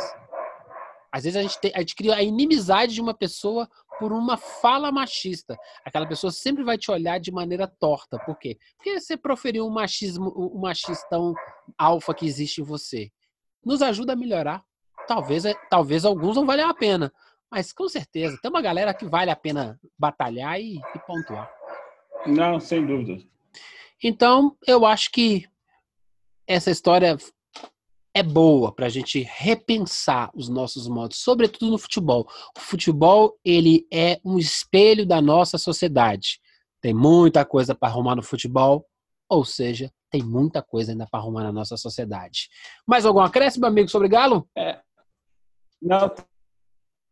Às vezes a gente, tem, a gente cria a inimizade de uma pessoa por uma fala machista. Aquela pessoa sempre vai te olhar de maneira torta. Por quê? Porque você proferiu um machismo, um machistão alfa que existe em você. Nos ajuda a melhorar. Talvez, é, talvez alguns não valham a pena. Mas com certeza, tem uma galera que vale a pena batalhar e, e pontuar. Não, sem dúvida. Então, eu acho que essa história é boa para a gente repensar os nossos modos, sobretudo no futebol. O futebol ele é um espelho da nossa sociedade. Tem muita coisa para arrumar no futebol, ou seja, tem muita coisa ainda para arrumar na nossa sociedade. Mais algum acréscimo, amigo, sobre Galo? É. Não,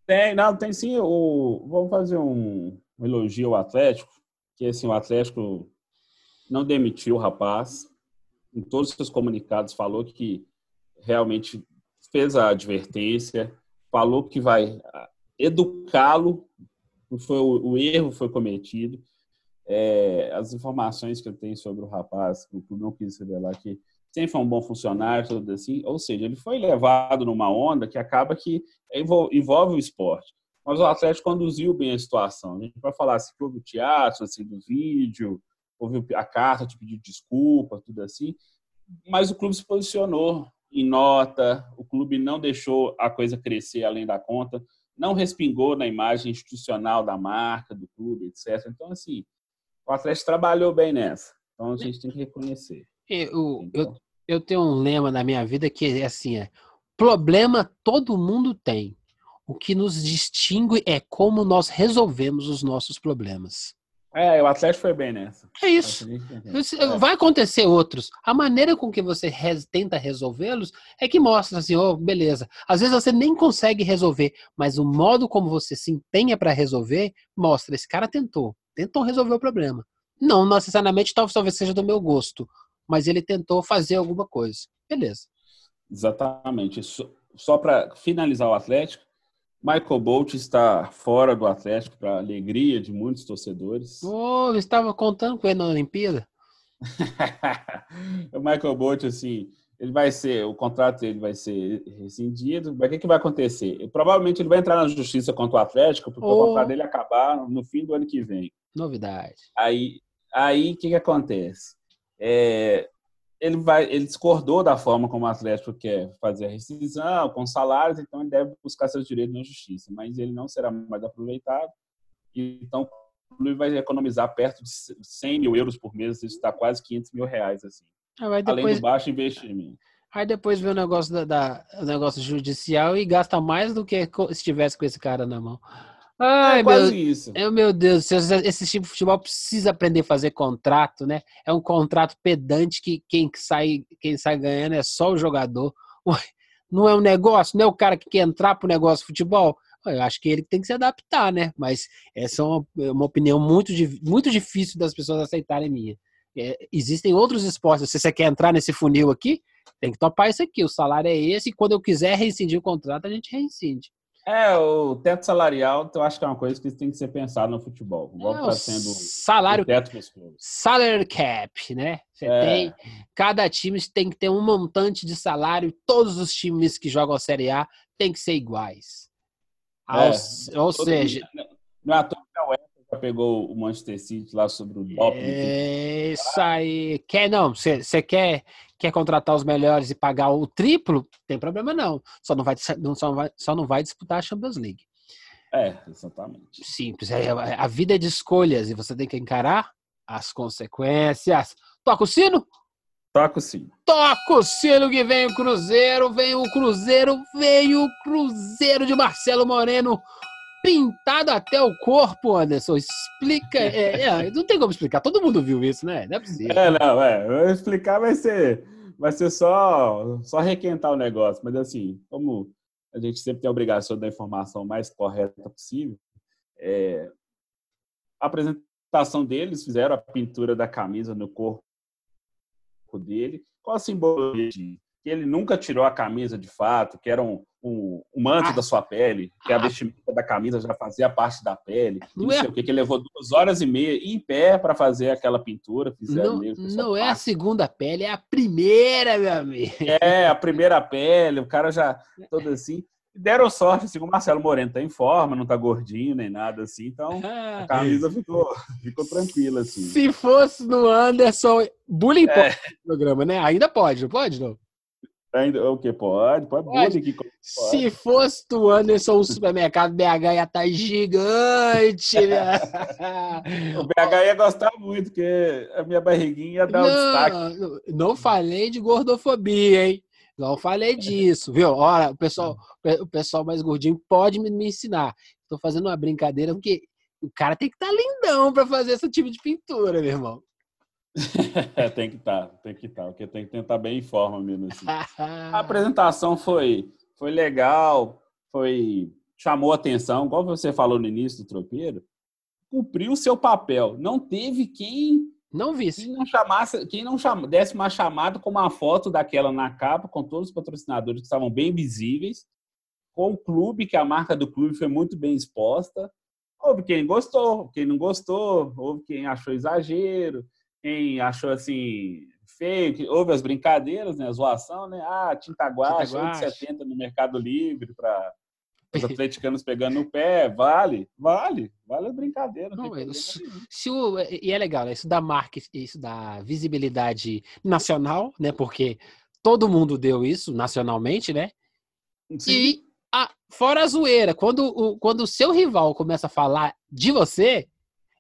tem, não, tem sim. O, vamos fazer um, um elogio ao Atlético, que assim, o Atlético não demitiu o rapaz. Em todos os seus comunicados falou que realmente fez a advertência, falou que vai ah, educá-lo, foi o, o erro foi cometido. É, as informações que eu tenho sobre o rapaz, que o clube não quis revelar que sempre foi um bom funcionário, tudo assim. Ou seja, ele foi levado numa onda que acaba que envolve o esporte. Mas o Atlético conduziu bem a situação. A gente vai falar assim, houve o teatro, assim, do vídeo, houve a carta de pedir desculpa, tudo assim. Mas o clube se posicionou em nota, o clube não deixou a coisa crescer além da conta, não respingou na imagem institucional da marca, do clube, etc. Então, assim, o Atlético trabalhou bem nessa. Então, a gente tem que reconhecer. Eu, eu, eu tenho um lema na minha vida que é assim: é, problema todo mundo tem. O que nos distingue é como nós resolvemos os nossos problemas. É, o Atlético foi bem nessa. É isso. É. Vai acontecer outros. A maneira com que você res, tenta resolvê-los é que mostra assim, oh, beleza. Às vezes você nem consegue resolver, mas o modo como você se empenha para resolver mostra esse cara tentou, tentou resolver o problema. Não necessariamente talvez seja do meu gosto, mas ele tentou fazer alguma coisa. Beleza. Exatamente. Só, só para finalizar o Atlético, Michael Bolt está fora do Atlético para alegria de muitos torcedores. Oh, eu estava contando com ele na Olimpíada. o Michael Bolt, assim, ele vai ser, o contrato dele vai ser rescindido. Mas o que, que vai acontecer? Provavelmente ele vai entrar na justiça contra o Atlético, porque oh. o contrato dele acabar no fim do ano que vem. Novidade. Aí, aí o que, que acontece? É, ele vai, ele discordou da forma como o Atlético quer fazer a rescisão, com salários, então ele deve buscar seus direitos na justiça, mas ele não será mais aproveitado. Então, o clube vai economizar perto de 100 mil euros por mês, isso está quase 500 mil reais, assim. Ah, depois... Além do baixo investimento. Aí depois vê o negócio da, da, o negócio judicial e gasta mais do que se estivesse com esse cara na mão. Ai, é quase meu, isso. É, meu Deus, esse tipo de futebol precisa aprender a fazer contrato, né? É um contrato pedante que quem sai, quem sai ganhando é só o jogador. Não é um negócio, não é o cara que quer entrar pro negócio de futebol. Eu acho que ele tem que se adaptar, né? Mas essa é uma, é uma opinião muito, muito difícil das pessoas aceitarem minha. É, existem outros esportes. Se você quer entrar nesse funil aqui, tem que topar isso aqui. O salário é esse, e quando eu quiser reincidir o contrato, a gente reincide. É, o teto salarial, eu acho que é uma coisa que tem que ser pensado no futebol. Igual é, tá sendo salário, o teto Salary cap, né? Você é. tem, cada time tem que ter um montante de salário. Todos os times que jogam a Série A tem que ser iguais. É, ou, ou seja, não é à toa que a UEFA já pegou o Manchester City lá sobre o doping. É isso aí. Quer não? Você quer quer contratar os melhores e pagar o triplo, tem problema não. Só não vai, só não vai, só não vai disputar a Champions League. É, exatamente. Simples. É, a vida é de escolhas e você tem que encarar as consequências. Toca o sino? Toca o sino. Toca o sino que vem o Cruzeiro, vem o Cruzeiro, vem o Cruzeiro de Marcelo Moreno pintado até o corpo, Anderson. Explica. É, é, não tem como explicar. Todo mundo viu isso, né? Não é possível. É, não, é. Explicar vai ser, vai ser só, só requentar o negócio. Mas assim, como a gente sempre tem a obrigação da informação mais correta possível, é, a apresentação deles fizeram a pintura da camisa no corpo dele. Qual a simbologia? Que ele nunca tirou a camisa de fato, que era um, o, o manto ah, da sua pele, que a ah. vestimenta da camisa já fazia parte da pele. Não, não é... sei o que, que levou duas horas e meia em pé para fazer aquela pintura. Não, não é a segunda pele, é a primeira, meu amigo. É, a primeira pele, o cara já todo assim. Deram sorte, assim, o Marcelo Moreno tá em forma, não tá gordinho nem nada assim, então a camisa ficou, ficou tranquila, assim. Se fosse no Anderson, bullying é. pode no programa, né? Ainda pode, não pode, não? Ainda, o que pode? Pode, pode. Aqui, pode. Se fosse do Anderson, o supermercado BH ia estar tá gigante. Né? o BH ia gostar muito, porque a minha barriguinha ia dar não, um destaque. Não falei de gordofobia, hein? Não falei disso, viu? Olha, o pessoal, o pessoal mais gordinho pode me, me ensinar. Estou fazendo uma brincadeira, porque o cara tem que estar tá lindão para fazer esse tipo de pintura, meu irmão. tem que estar, tá, tem que estar, tá, porque tem que tentar bem em forma mesmo. Assim. A apresentação foi, foi legal, foi chamou atenção, igual você falou no início do tropeiro, cumpriu o seu papel. Não teve quem não visse. Quem não chamasse, quem não chama, desse uma chamada com uma foto daquela na capa, com todos os patrocinadores que estavam bem visíveis, com o clube, que a marca do clube foi muito bem exposta. Houve quem gostou, quem não gostou, houve quem achou exagero, quem achou assim feio, houve as brincadeiras, né? A zoação, né? Ah, tinta guache, tinta guache. 70 no Mercado Livre para os atleticanos pegando no pé, vale, vale, vale a brincadeira. Não, se, se o, e é legal, né? isso dá marca, isso dá visibilidade nacional, né? Porque todo mundo deu isso nacionalmente, né? Sim. E a, fora a zoeira, quando o, quando o seu rival começa a falar de você,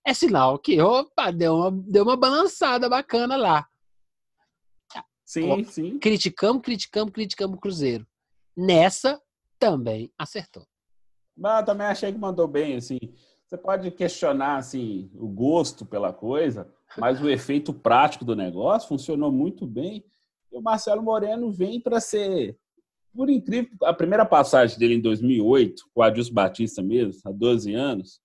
é sinal que, opa, deu uma, deu uma balançada bacana lá. Sim, Ó, sim. Criticamos, criticamos, criticamos o Cruzeiro. Nessa, também acertou. Mas eu também achei que mandou bem, assim. Você pode questionar, assim, o gosto pela coisa, mas o efeito prático do negócio funcionou muito bem. E o Marcelo Moreno vem para ser, por incrível, a primeira passagem dele em 2008, com o Adilson Batista mesmo, há 12 anos,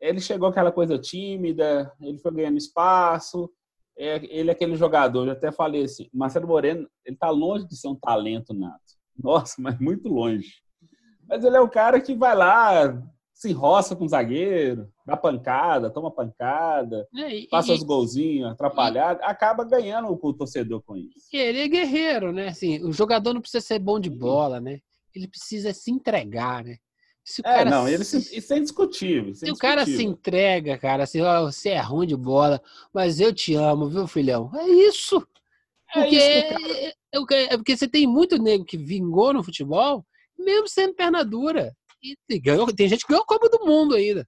ele chegou aquela coisa tímida, ele foi ganhando espaço, é, ele é aquele jogador, eu até falei assim, Marcelo Moreno, ele tá longe de ser um talento nato. Nossa, mas muito longe. Mas ele é o cara que vai lá, se roça com o zagueiro, dá pancada, toma pancada, é, e, passa e, os golzinhos atrapalhados, acaba ganhando o torcedor com isso. Ele é guerreiro, né? Assim, o jogador não precisa ser bom de bola, né? Ele precisa se entregar, né? Se o é, cara não, ele se, isso é indiscutível. Isso é se o cara se entrega, cara, assim, ó, você é ruim de bola, mas eu te amo, viu, filhão? É isso. É porque, é, é, é, porque você tem muito nego que vingou no futebol, mesmo sendo perna dura. E, e ganhou, tem gente que ganhou a Copa do Mundo ainda.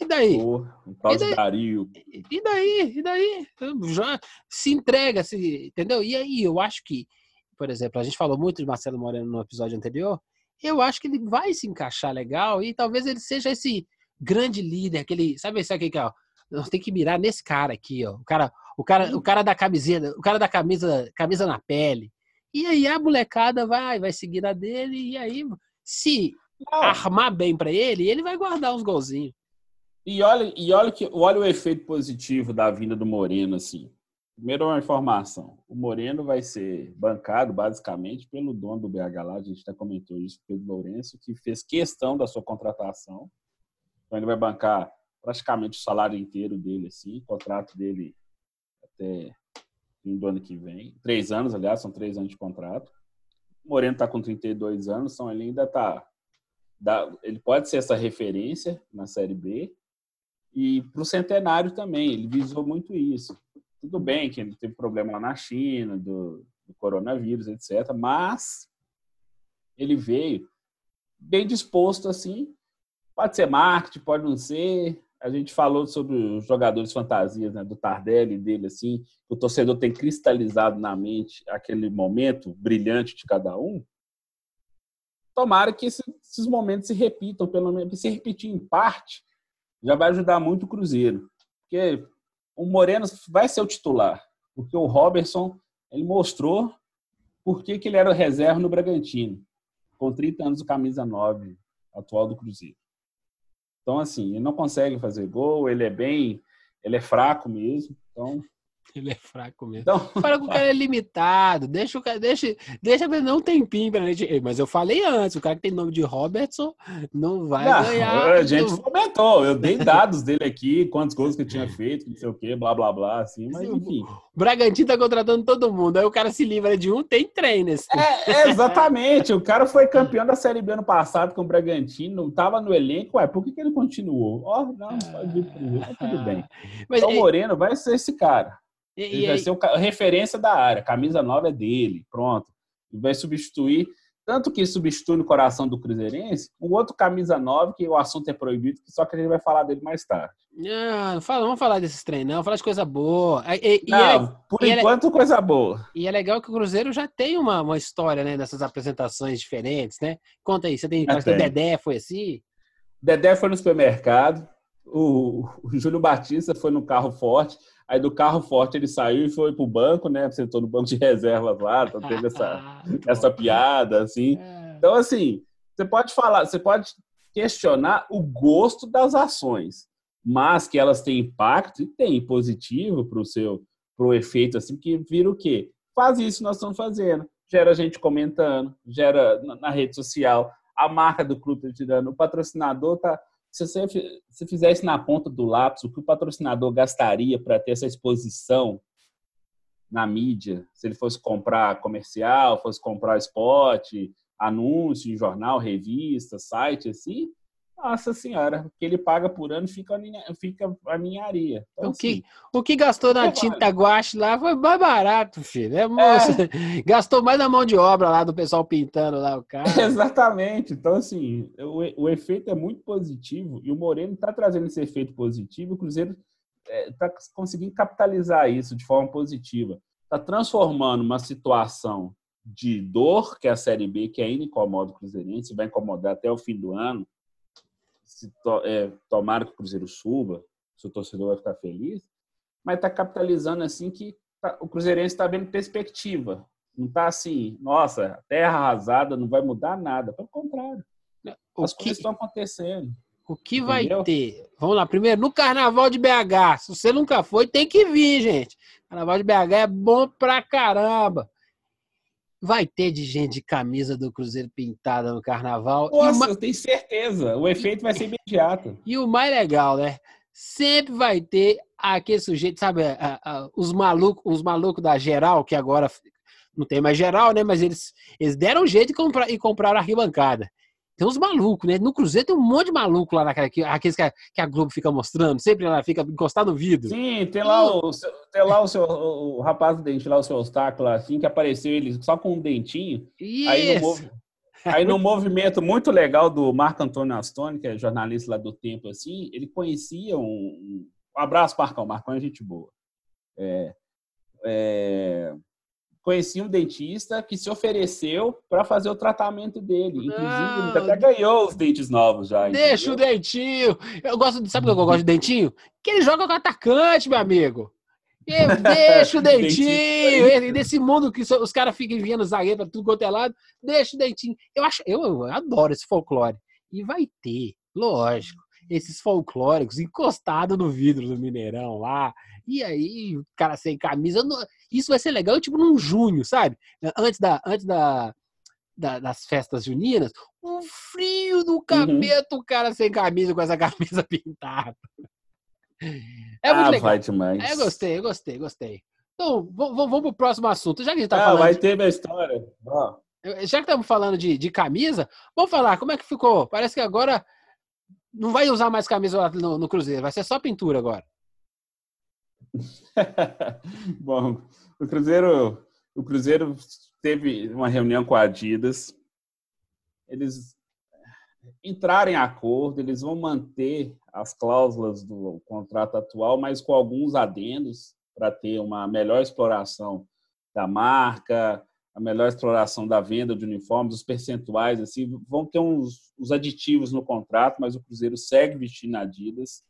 E daí? Oh, um tal e daí? Dario. E daí? E daí? Já se entrega, se, entendeu? E aí, eu acho que, por exemplo, a gente falou muito de Marcelo Moreno no episódio anterior, eu acho que ele vai se encaixar legal e talvez ele seja esse grande líder, aquele, sabe esse aqui que ó, nós tem que mirar nesse cara aqui, ó, o cara, o cara, o cara da camiseta, o cara da camisa, camisa na pele. E aí a molecada vai, vai seguir a dele e aí se armar bem para ele, ele vai guardar uns golzinhos. E olha, e olha que olha o efeito positivo da vinda do Moreno assim. Primeiro, uma informação. O Moreno vai ser bancado, basicamente, pelo dono do BH lá. A gente até comentou isso, Pedro Lourenço, que fez questão da sua contratação. Então, ele vai bancar praticamente o salário inteiro dele, assim. O contrato dele até fim do ano que vem. Três anos, aliás, são três anos de contrato. O Moreno está com 32 anos, então ele ainda está... Ele pode ser essa referência na Série B. E para o Centenário também, ele visou muito isso tudo bem que ele teve problema lá na China, do, do coronavírus, etc. Mas ele veio bem disposto, assim. Pode ser marketing, pode não ser. A gente falou sobre os jogadores fantasias, né, do Tardelli dele, assim. O torcedor tem cristalizado na mente aquele momento brilhante de cada um. Tomara que esses momentos se repitam, pelo menos se repetir em parte, já vai ajudar muito o Cruzeiro. Porque o Moreno vai ser o titular, porque o Robertson ele mostrou por que, que ele era reserva no Bragantino, com 30 anos o camisa 9 atual do Cruzeiro. Então, assim, ele não consegue fazer gol, ele é bem, ele é fraco mesmo. Então, Ele é fraco mesmo. Então, Fala que o cara é limitado. Deixa o cara, deixa, deixa ver não um tempinho pra gente. Mas eu falei antes, o cara que tem nome de Robertson não vai não, ganhar. A gente não... comentou, eu dei dados dele aqui, quantos gols que ele tinha feito, não sei o quê, blá blá blá, assim, mas enfim. O Bragantino tá contratando todo mundo, aí o cara se livra de um, tem trainers. É, é, exatamente, o cara foi campeão da Série B ano passado com o Bragantino, tava no elenco, ué, por que, que ele continuou? Ó, oh, não, pode ir tudo bem. Mas, então Moreno vai ser esse cara. E, ele e vai aí... ser o, referência da área. camisa nova é dele, pronto. Ele vai substituir, tanto que substitui no coração do Cruzeirense, um outro camisa nova, que o assunto é proibido, que só que a gente vai falar dele mais tarde. Não, fala, vamos falar desses treinos, não, falar de coisa boa. E, não, é, por enquanto, é, coisa boa. E é legal que o Cruzeiro já tem uma, uma história, né, dessas apresentações diferentes, né? Conta aí, você tem, é, tem. o Dedé foi assim? Dedé foi no supermercado, o, o Júlio Batista foi no carro forte, Aí do carro forte ele saiu e foi pro banco, né? Sentou no banco de reservas lá, então teve essa, essa piada, assim. É. Então, assim, você pode falar, você pode questionar o gosto das ações, mas que elas têm impacto e tem positivo para o seu pro efeito, assim, que vira o quê? Faz isso nós estamos fazendo. Gera gente comentando, gera na rede social, a marca do clube está tirando, o patrocinador tá se você se fizesse na ponta do lápis o que o patrocinador gastaria para ter essa exposição na mídia, se ele fosse comprar comercial, fosse comprar spot, anúncio em jornal, revista, site, assim, nossa senhora, que ele paga por ano fica a, ninha, fica a ninharia. Então, o, que, assim, o que gastou na tinta guache lá foi mais barato, filho. É, moço, é. Gastou mais na mão de obra lá do pessoal pintando lá o carro. Exatamente. Então, assim, o, o efeito é muito positivo e o Moreno está trazendo esse efeito positivo. O Cruzeiro está é, conseguindo capitalizar isso de forma positiva. Está transformando uma situação de dor, que é a Série B, que ainda incomoda o Cruzeirense, vai incomodar até o fim do ano, se to, é, tomara que o Cruzeiro suba, se o torcedor vai ficar feliz, mas está capitalizando assim que tá, o Cruzeirense está vendo perspectiva. Não está assim, nossa, terra arrasada, não vai mudar nada. Pelo contrário. O as que, coisas estão acontecendo. O que entendeu? vai ter? Vamos lá, primeiro, no Carnaval de BH. Se você nunca foi, tem que vir, gente. Carnaval de BH é bom pra caramba. Vai ter de gente de camisa do Cruzeiro pintada no carnaval. Nossa, eu tenho certeza. O efeito vai ser imediato. E o mais legal, né? Sempre vai ter aquele sujeito, sabe, a, a, os malucos os malucos da geral, que agora não tem mais geral, né? Mas eles, eles deram jeito e, comprar, e compraram a arquibancada. Tem uns malucos, né? No Cruzeiro tem um monte de maluco lá naquela, aqueles que a, que a Globo fica mostrando, sempre ela fica encostada no vidro. Sim, tem lá o, tem lá o seu o, rapaz do dente lá, o seu obstáculo, assim, que apareceu ele só com um dentinho. Isso. Aí no, aí no movimento muito legal do Marco Antônio Astoni, que é jornalista lá do Tempo, assim, ele conhecia um. Um abraço, Marcão. Marcão é gente boa. É, é, conheci um dentista que se ofereceu para fazer o tratamento dele. Inclusive, ele até ganhou os dentes novos já. Deixa entendeu? o dentinho. Eu gosto de. Sabe o que eu gosto de dentinho? Que ele joga com atacante, meu amigo. deixa o dentinho. dentinho. Nesse mundo que os caras ficam enviando zagueiro para tudo quanto é lado, deixa o dentinho. Eu, acho, eu, eu adoro esse folclore. E vai ter, lógico esses folclóricos encostados no vidro do Mineirão lá. E aí, o cara sem camisa. Isso vai ser legal, tipo, num junho, sabe? Antes da. Antes da, da das festas juninas, um frio do capeta, uhum. o cara sem camisa, com essa camisa pintada. É muito ah, legal. Vai demais. É, eu gostei, eu gostei, gostei. Então, vamos, vamos pro próximo assunto. Já que a gente tá ah, falando. Vai de... ter minha história. Já que estamos falando de, de camisa, vamos falar como é que ficou. Parece que agora não vai usar mais camisa no, no Cruzeiro, vai ser só pintura agora. Bom, o Cruzeiro, o Cruzeiro teve uma reunião com a Adidas. Eles entraram em acordo, eles vão manter as cláusulas do contrato atual, mas com alguns adendos para ter uma melhor exploração da marca, a melhor exploração da venda de uniformes, os percentuais, assim, vão ter uns, uns aditivos no contrato, mas o Cruzeiro segue vestindo Adidas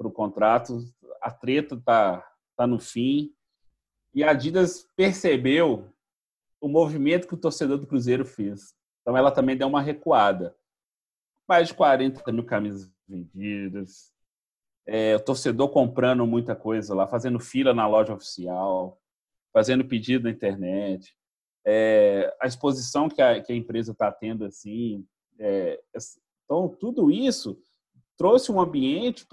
para o contrato. A treta está tá no fim. E a Adidas percebeu o movimento que o torcedor do Cruzeiro fez. Então ela também deu uma recuada. Mais de 40 mil camisas vendidas, é, o torcedor comprando muita coisa lá, fazendo fila na loja oficial, fazendo pedido na internet é, a exposição que a, que a empresa está tendo, assim. É, então, tudo isso trouxe um ambiente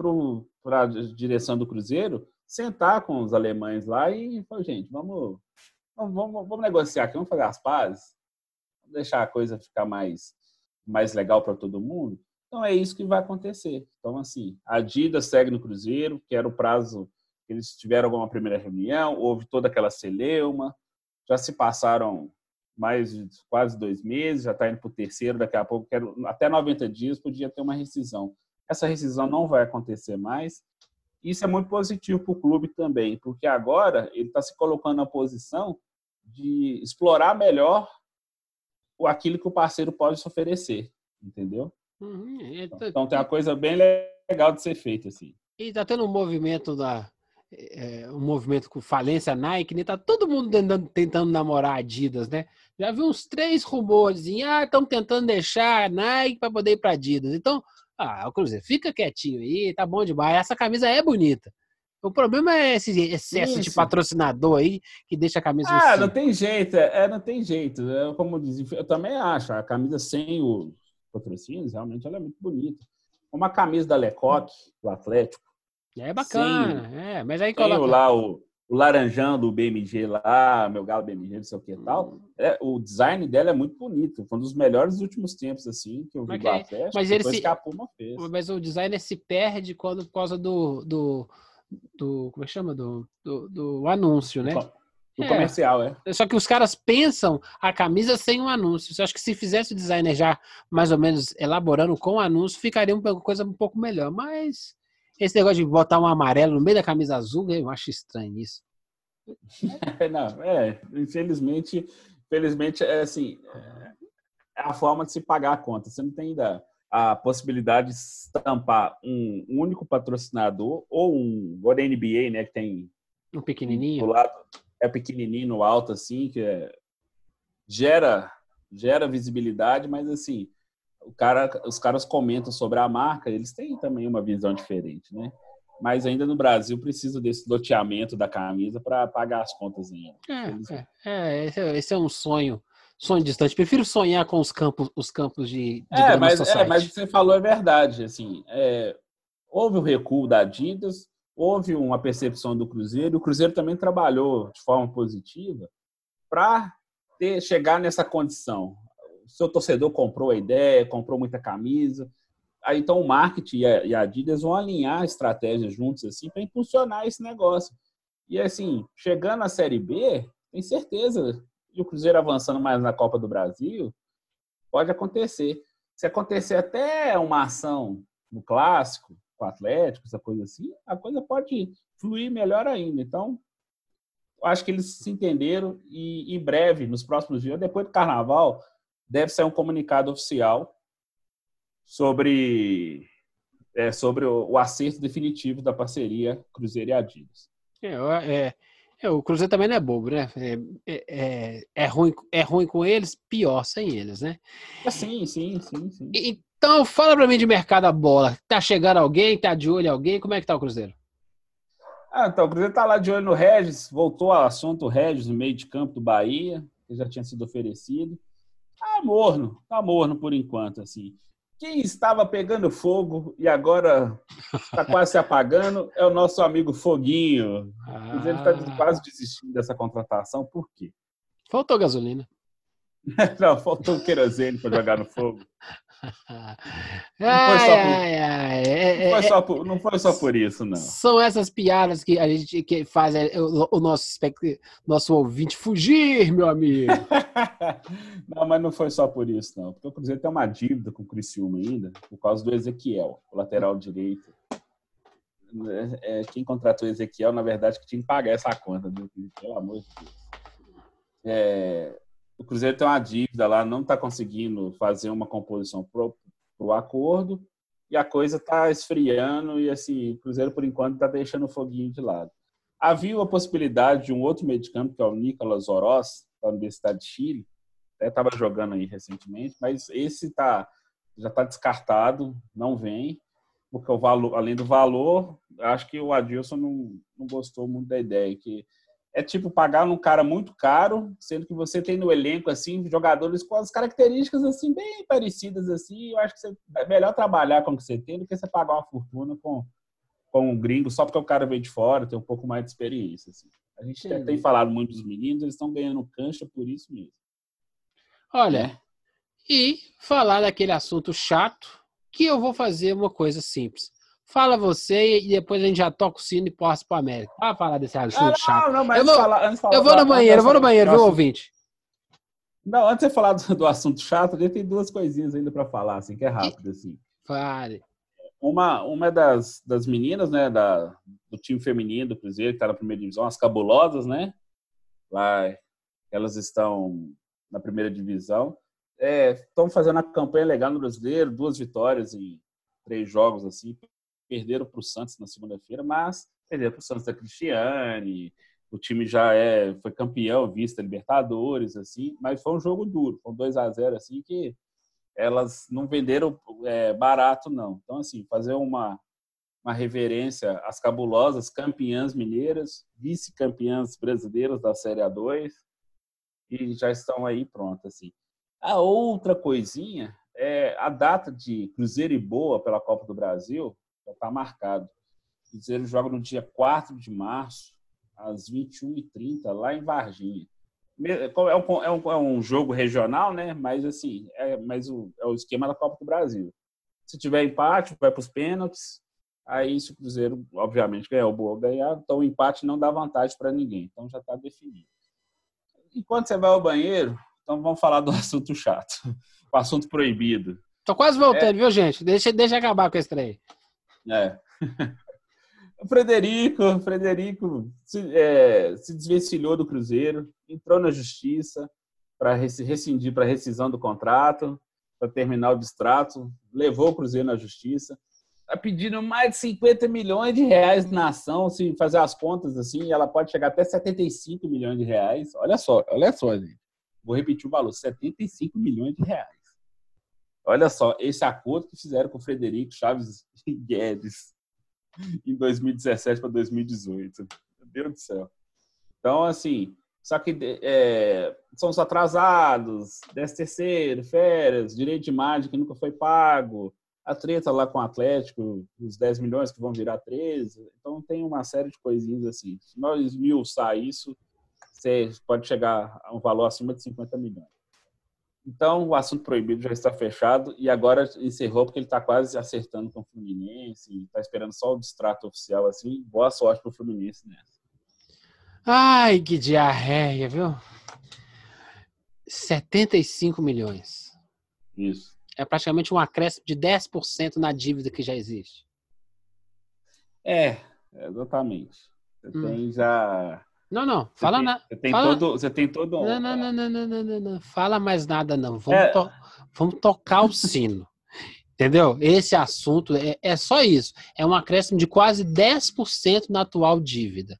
para a direção do Cruzeiro sentar com os alemães lá e falar, gente, vamos, vamos, vamos, negociar aqui, vamos fazer as pazes, vamos deixar a coisa ficar mais, mais legal para todo mundo. Então é isso que vai acontecer. Então, assim, a Adidas segue no Cruzeiro, que era o prazo que eles tiveram alguma primeira reunião, houve toda aquela celeuma, já se passaram mais de quase dois meses, já está indo para o terceiro, daqui a pouco, quero, até 90 dias, podia ter uma rescisão. Essa rescisão não vai acontecer mais. Isso é muito positivo para o clube também, porque agora ele está se colocando na posição de explorar melhor aquilo que o parceiro pode se oferecer, entendeu? Uhum, tá, então tem uma coisa bem legal de ser feita assim. E está tendo um movimento da, é, um movimento com falência Nike, né? Tá todo mundo tentando, tentando namorar Adidas, né? Já vi uns três rumores, ah, estão tentando deixar a Nike para poder ir para Adidas. Então, ah, o Cruzeiro, fica quietinho aí, tá bom demais. Essa camisa é bonita. O problema é esse excesso Isso. de patrocinador aí que deixa a camisa. Ah, assim. não tem jeito, é, é, não tem jeito. É, como diz, eu também acho, a camisa sem os patrocínios, realmente ela é muito bonita. uma camisa da Lecoque, do Atlético. É bacana, Sim. é, mas aí coloca... Lá o, o laranjão do BMG lá, meu galo BMG, não sei o que e tal. Hum. É, o design dela é muito bonito. Foi um dos melhores dos últimos tempos, assim, que eu vi okay. Atlético. Mas ele se... Mas o designer se perde quando, por causa do, do, do como é que chama? Do, do, do anúncio, né? Do é. comercial, é. Só que os caras pensam a camisa sem um anúncio. Eu acho que se fizesse o designer já mais ou menos elaborando com o anúncio, ficaria uma coisa um pouco melhor. Mas esse negócio de botar um amarelo no meio da camisa azul, eu acho estranho isso. Não, é, infelizmente, infelizmente é assim, é a forma de se pagar a conta. Você não tem ainda a possibilidade de estampar um único patrocinador ou um, da NBA, né, que tem um pequenininho. Do lado, é pequenininho no alto assim, que é, gera gera visibilidade, mas assim, o cara, os caras comentam sobre a marca, eles têm também uma visão diferente, né? Mas ainda no Brasil precisa desse loteamento da camisa para pagar as contas ainda. É, eles... é, é, esse, é, esse é um sonho sonho distante. Prefiro sonhar com os campos, os campos de, de é, mas, é, mas o que você falou é verdade. Assim, é, houve o recuo da Adidas, houve uma percepção do Cruzeiro. O Cruzeiro também trabalhou de forma positiva para chegar nessa condição. Seu torcedor comprou a ideia, comprou muita camisa. Aí, então, o marketing e a Adidas vão alinhar estratégias juntos assim para impulsionar esse negócio. E assim, chegando à Série B, tem certeza e o Cruzeiro avançando mais na Copa do Brasil, pode acontecer. Se acontecer até uma ação no clássico, com o Atlético, essa coisa assim, a coisa pode fluir melhor ainda. Então, acho que eles se entenderam e em breve, nos próximos dias, depois do Carnaval, deve sair um comunicado oficial sobre é, sobre o, o acerto definitivo da parceria Cruzeiro e Adidas. É, é, é, o Cruzeiro também não é bobo, né? É, é, é, é, ruim, é ruim com eles, pior sem eles, né? É, sim, sim, sim, sim. Então, fala para mim de mercado a bola. Tá chegando alguém? Tá de olho alguém? Como é que tá o Cruzeiro? Ah, então, o Cruzeiro tá lá de olho no Regis. Voltou ao assunto Regis no meio de campo do Bahia, que já tinha sido oferecido. Tá morno, tá morno por enquanto, assim. Quem estava pegando fogo e agora está quase se apagando é o nosso amigo Foguinho. Ah. Ele está quase desistindo dessa contratação. Por quê? Faltou gasolina. Não, faltou querosene para jogar no fogo. Não foi, é, é, só por, não foi só por isso, não. São essas piadas que a gente que faz é, o, o nosso, nosso ouvinte fugir, meu amigo. não, mas não foi só por isso, não. Porque o Cruzeiro tem uma dívida com o Criciúma ainda, por causa do Ezequiel, o lateral direito. É, quem contratou o Ezequiel, na verdade, que tinha que pagar essa conta, viu? pelo amor de Deus. É, o Cruzeiro tem uma dívida lá, não está conseguindo fazer uma composição para o acordo e a coisa está esfriando e assim, o Cruzeiro por enquanto está deixando o foguinho de lado. Havia a possibilidade de um outro meio de campo, que é o Nicolas Oroz, da Universidade de Chile, estava jogando aí recentemente, mas esse tá, já está descartado, não vem, porque o valor, além do valor, acho que o Adilson não, não gostou muito da ideia, que é tipo pagar um cara muito caro, sendo que você tem no elenco assim jogadores com as características assim bem parecidas assim. Eu acho que você, é melhor trabalhar com o que você tem do que você pagar uma fortuna com com um gringo só porque o cara veio de fora, tem um pouco mais de experiência assim. A gente tem falado muito dos meninos, eles estão ganhando cancha por isso mesmo. Olha, e falar daquele assunto chato, que eu vou fazer uma coisa simples. Fala você e depois a gente já toca o sino e passa para América. Vai falar desse assunto ah, não, chato. Não, mas eu vou, falar, falar, eu vou no banheiro, eu vou no banheiro, viu, ouvinte? Não, antes de você falar do, do assunto chato, a gente tem duas coisinhas ainda para falar, assim, que é rápido, assim. Fale. Uma, uma das, das meninas, né, da, do time feminino do Cruzeiro, que está na primeira divisão, as cabulosas, né? Lá, elas estão na primeira divisão. Estão é, fazendo uma campanha legal no brasileiro, duas vitórias em três jogos, assim, perderam para o Santos na segunda-feira, mas perderam para o Santos da Cristiane. O time já é, foi campeão, vista Libertadores, assim, mas foi um jogo duro, foi um 2 a 0 assim que elas não venderam é, barato não. Então assim, fazer uma uma reverência às cabulosas campeãs mineiras, vice-campeãs brasileiras da Série A2 e já estão aí prontas assim. A outra coisinha é, a data de Cruzeiro e Boa pela Copa do Brasil já está marcado. O Cruzeiro joga no dia 4 de março, às 21h30, lá em Varginha. É um, é um, é um jogo regional, né? Mas assim, é, mas o, é o esquema da Copa do Brasil. Se tiver empate, vai para os pênaltis. Aí, se o Cruzeiro, obviamente, ganhar o Boa ganhar, então o empate não dá vantagem para ninguém. Então já está definido. Enquanto você vai ao banheiro, então vamos falar do assunto chato, o assunto proibido. Tô quase voltando, é... viu, gente? Deixa, deixa acabar com esse trem. É. Frederico, Frederico se, é, se desvencilhou do Cruzeiro, entrou na justiça para rescindir, para rescisão do contrato, para terminar o distrato, levou o Cruzeiro na justiça. Está pedindo mais de 50 milhões de reais na ação, se fazer as contas assim, ela pode chegar até 75 milhões de reais. Olha só, olha só, gente. Vou repetir o valor: 75 milhões de reais. Olha só, esse acordo que fizeram com o Frederico Chaves Guedes em 2017 para 2018. Meu Deus do céu. Então, assim, só que é, são os atrasados, 10 terceiro, férias, direito de imagem que nunca foi pago, a treta lá com o Atlético, os 10 milhões que vão virar 13. Então, tem uma série de coisinhas assim. Se nós esmiuçar isso, você pode chegar a um valor acima de 50 milhões. Então, o assunto proibido já está fechado e agora encerrou porque ele está quase acertando com o Fluminense, está esperando só o distrato oficial assim. Boa sorte para o Fluminense nessa. Ai, que diarreia, viu? 75 milhões. Isso. É praticamente um acréscimo de 10% na dívida que já existe. É, exatamente. Você hum. tem já não, não. Fala nada. Você tem fala... todo. Você tem todo. Não, não, não, não, não, não, não, Fala mais nada, não. Vamos, é... to... Vamos tocar o sino. Entendeu? Esse assunto é, é só isso. É um acréscimo de quase 10% na atual dívida.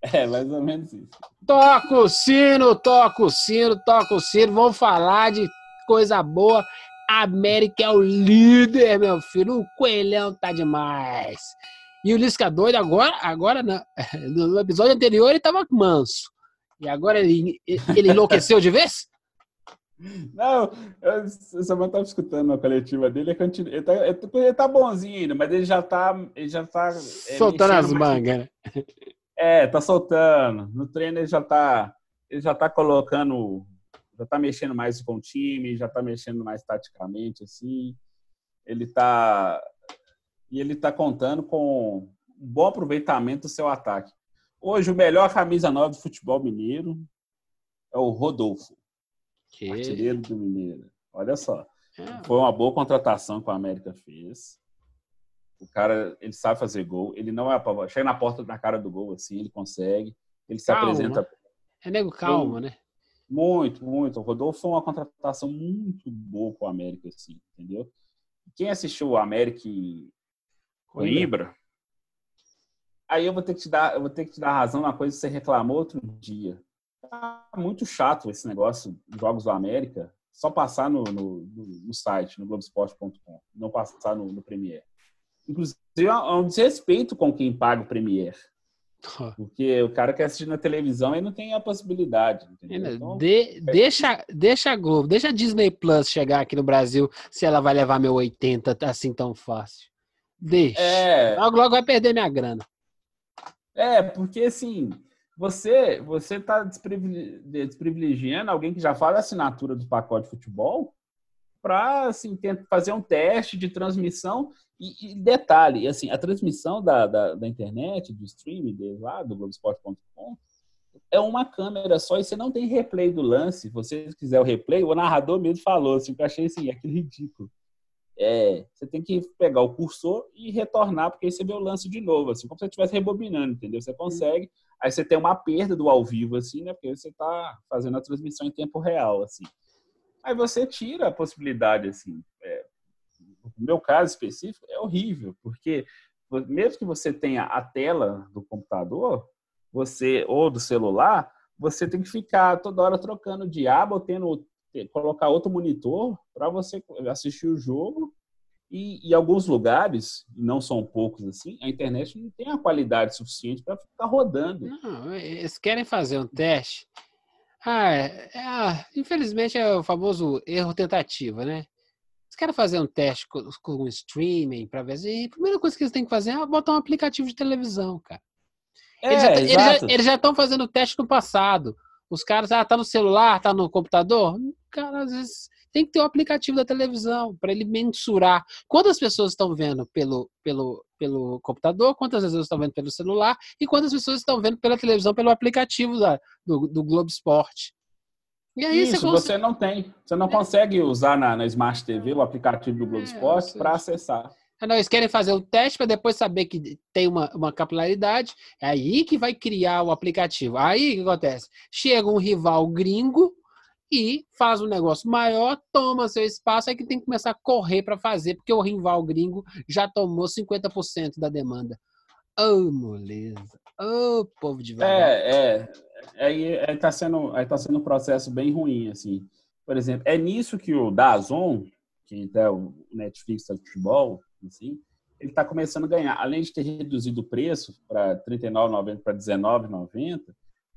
É, mais ou menos isso. Toca o sino, toca o sino, toca o sino. Vamos falar de coisa boa. A América é o líder, meu filho. O coelhão tá demais. E o Lisca doido agora, agora no episódio anterior ele tava manso. E agora ele, ele enlouqueceu de vez? Não, eu só estava escutando a coletiva dele, ele tá, ele tá bonzinho ainda, mas ele já tá. Ele já tá é, soltando as mangas, né? É, tá soltando. No treino ele já tá. Ele já tá colocando. Já tá mexendo mais com o time, já tá mexendo mais taticamente, assim. Ele tá e ele está contando com um bom aproveitamento do seu ataque. Hoje, o melhor camisa nova do futebol mineiro é o Rodolfo, que... artilheiro do Mineiro. Olha só. É. Foi uma boa contratação que o América fez. O cara, ele sabe fazer gol. Ele não é apavor. Chega na porta na cara do gol, assim, ele consegue. Ele se calma. apresenta. É nego calma, né? Muito, muito. O Rodolfo foi uma contratação muito boa com o América, assim, entendeu? Quem assistiu o América Coimbra. Aí eu vou ter que te dar, eu vou ter que te dar razão na coisa que você reclamou outro dia. Tá muito chato esse negócio Jogos do América, só passar no, no, no site, no Globoesporte.com, não passar no, no Premiere. Inclusive, é um desrespeito com quem paga o Premiere. Porque o cara quer assistir na televisão e não tem a possibilidade. Então, de, é... deixa, deixa a Globo, deixa a Disney Plus chegar aqui no Brasil se ela vai levar meu 80 assim tão fácil. Deixa. É... Logo, logo vai perder minha grana. É, porque assim, você você está desprivilegiando alguém que já faz a assinatura do pacote de futebol para assim, fazer um teste de transmissão. E, e detalhe, assim, a transmissão da, da, da internet, do streaming deles lá, do Globoesporte.com, é uma câmera só e você não tem replay do lance. Se você quiser o replay, o narrador mesmo falou assim, que eu achei assim, aquilo ridículo é, você tem que pegar o cursor e retornar, porque aí você vê o lance de novo, assim, como se você estivesse rebobinando, entendeu? Você consegue, aí você tem uma perda do ao vivo, assim, né? Porque você está fazendo a transmissão em tempo real, assim. Aí você tira a possibilidade, assim. É, no meu caso específico, é horrível, porque mesmo que você tenha a tela do computador, você ou do celular, você tem que ficar toda hora trocando de aba ou tendo colocar outro monitor para você assistir o jogo. E em alguns lugares, não são poucos assim, a internet não tem a qualidade suficiente para ficar rodando. Não, eles querem fazer um teste. Ah, é, é, infelizmente é o famoso erro tentativa, né? querem fazer um teste com, com streaming para ver se a primeira coisa que eles têm que fazer é botar um aplicativo de televisão, cara. É, Eles já- eles eles já estão fazendo teste no passado. Os caras, ah, tá no celular, tá no computador. Cara, às vezes tem que ter o aplicativo da televisão para ele mensurar quantas pessoas estão vendo pelo, pelo, pelo computador, quantas pessoas estão vendo pelo celular e quantas pessoas estão vendo pela televisão pelo aplicativo da, do, do Globo Esporte. E aí Isso, você consegue. você não tem. Você não consegue usar na, na Smart TV o aplicativo do Globo É, Esporte para acessar. Não, eles querem fazer o teste para depois saber que tem uma, uma capilaridade. É aí que vai criar o aplicativo. Aí o que acontece? Chega um rival gringo e faz um negócio maior, toma seu espaço, aí que tem que começar a correr para fazer, porque o rival gringo já tomou 50% da demanda. Ô, moleza. Ô, povo de vagar. É, é. Aí aí tá sendo, aí tá sendo um processo bem ruim, assim. Por exemplo, é nisso que o Dazon, que é o Netflix do futebol, assim, ele está começando a ganhar. Além de ter reduzido o preço para R$ 39,90 para R$ 19,90,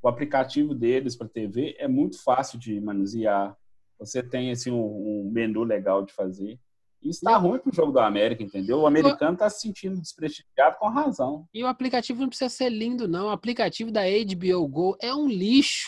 o aplicativo deles para TV é muito fácil de manusear. Você tem assim, um, um menu legal de fazer. Isso está ruim para o jogo do América, entendeu? O americano está se sentindo desprestigiado com razão. E o aplicativo não precisa ser lindo, não. O aplicativo da HBO Go é um lixo.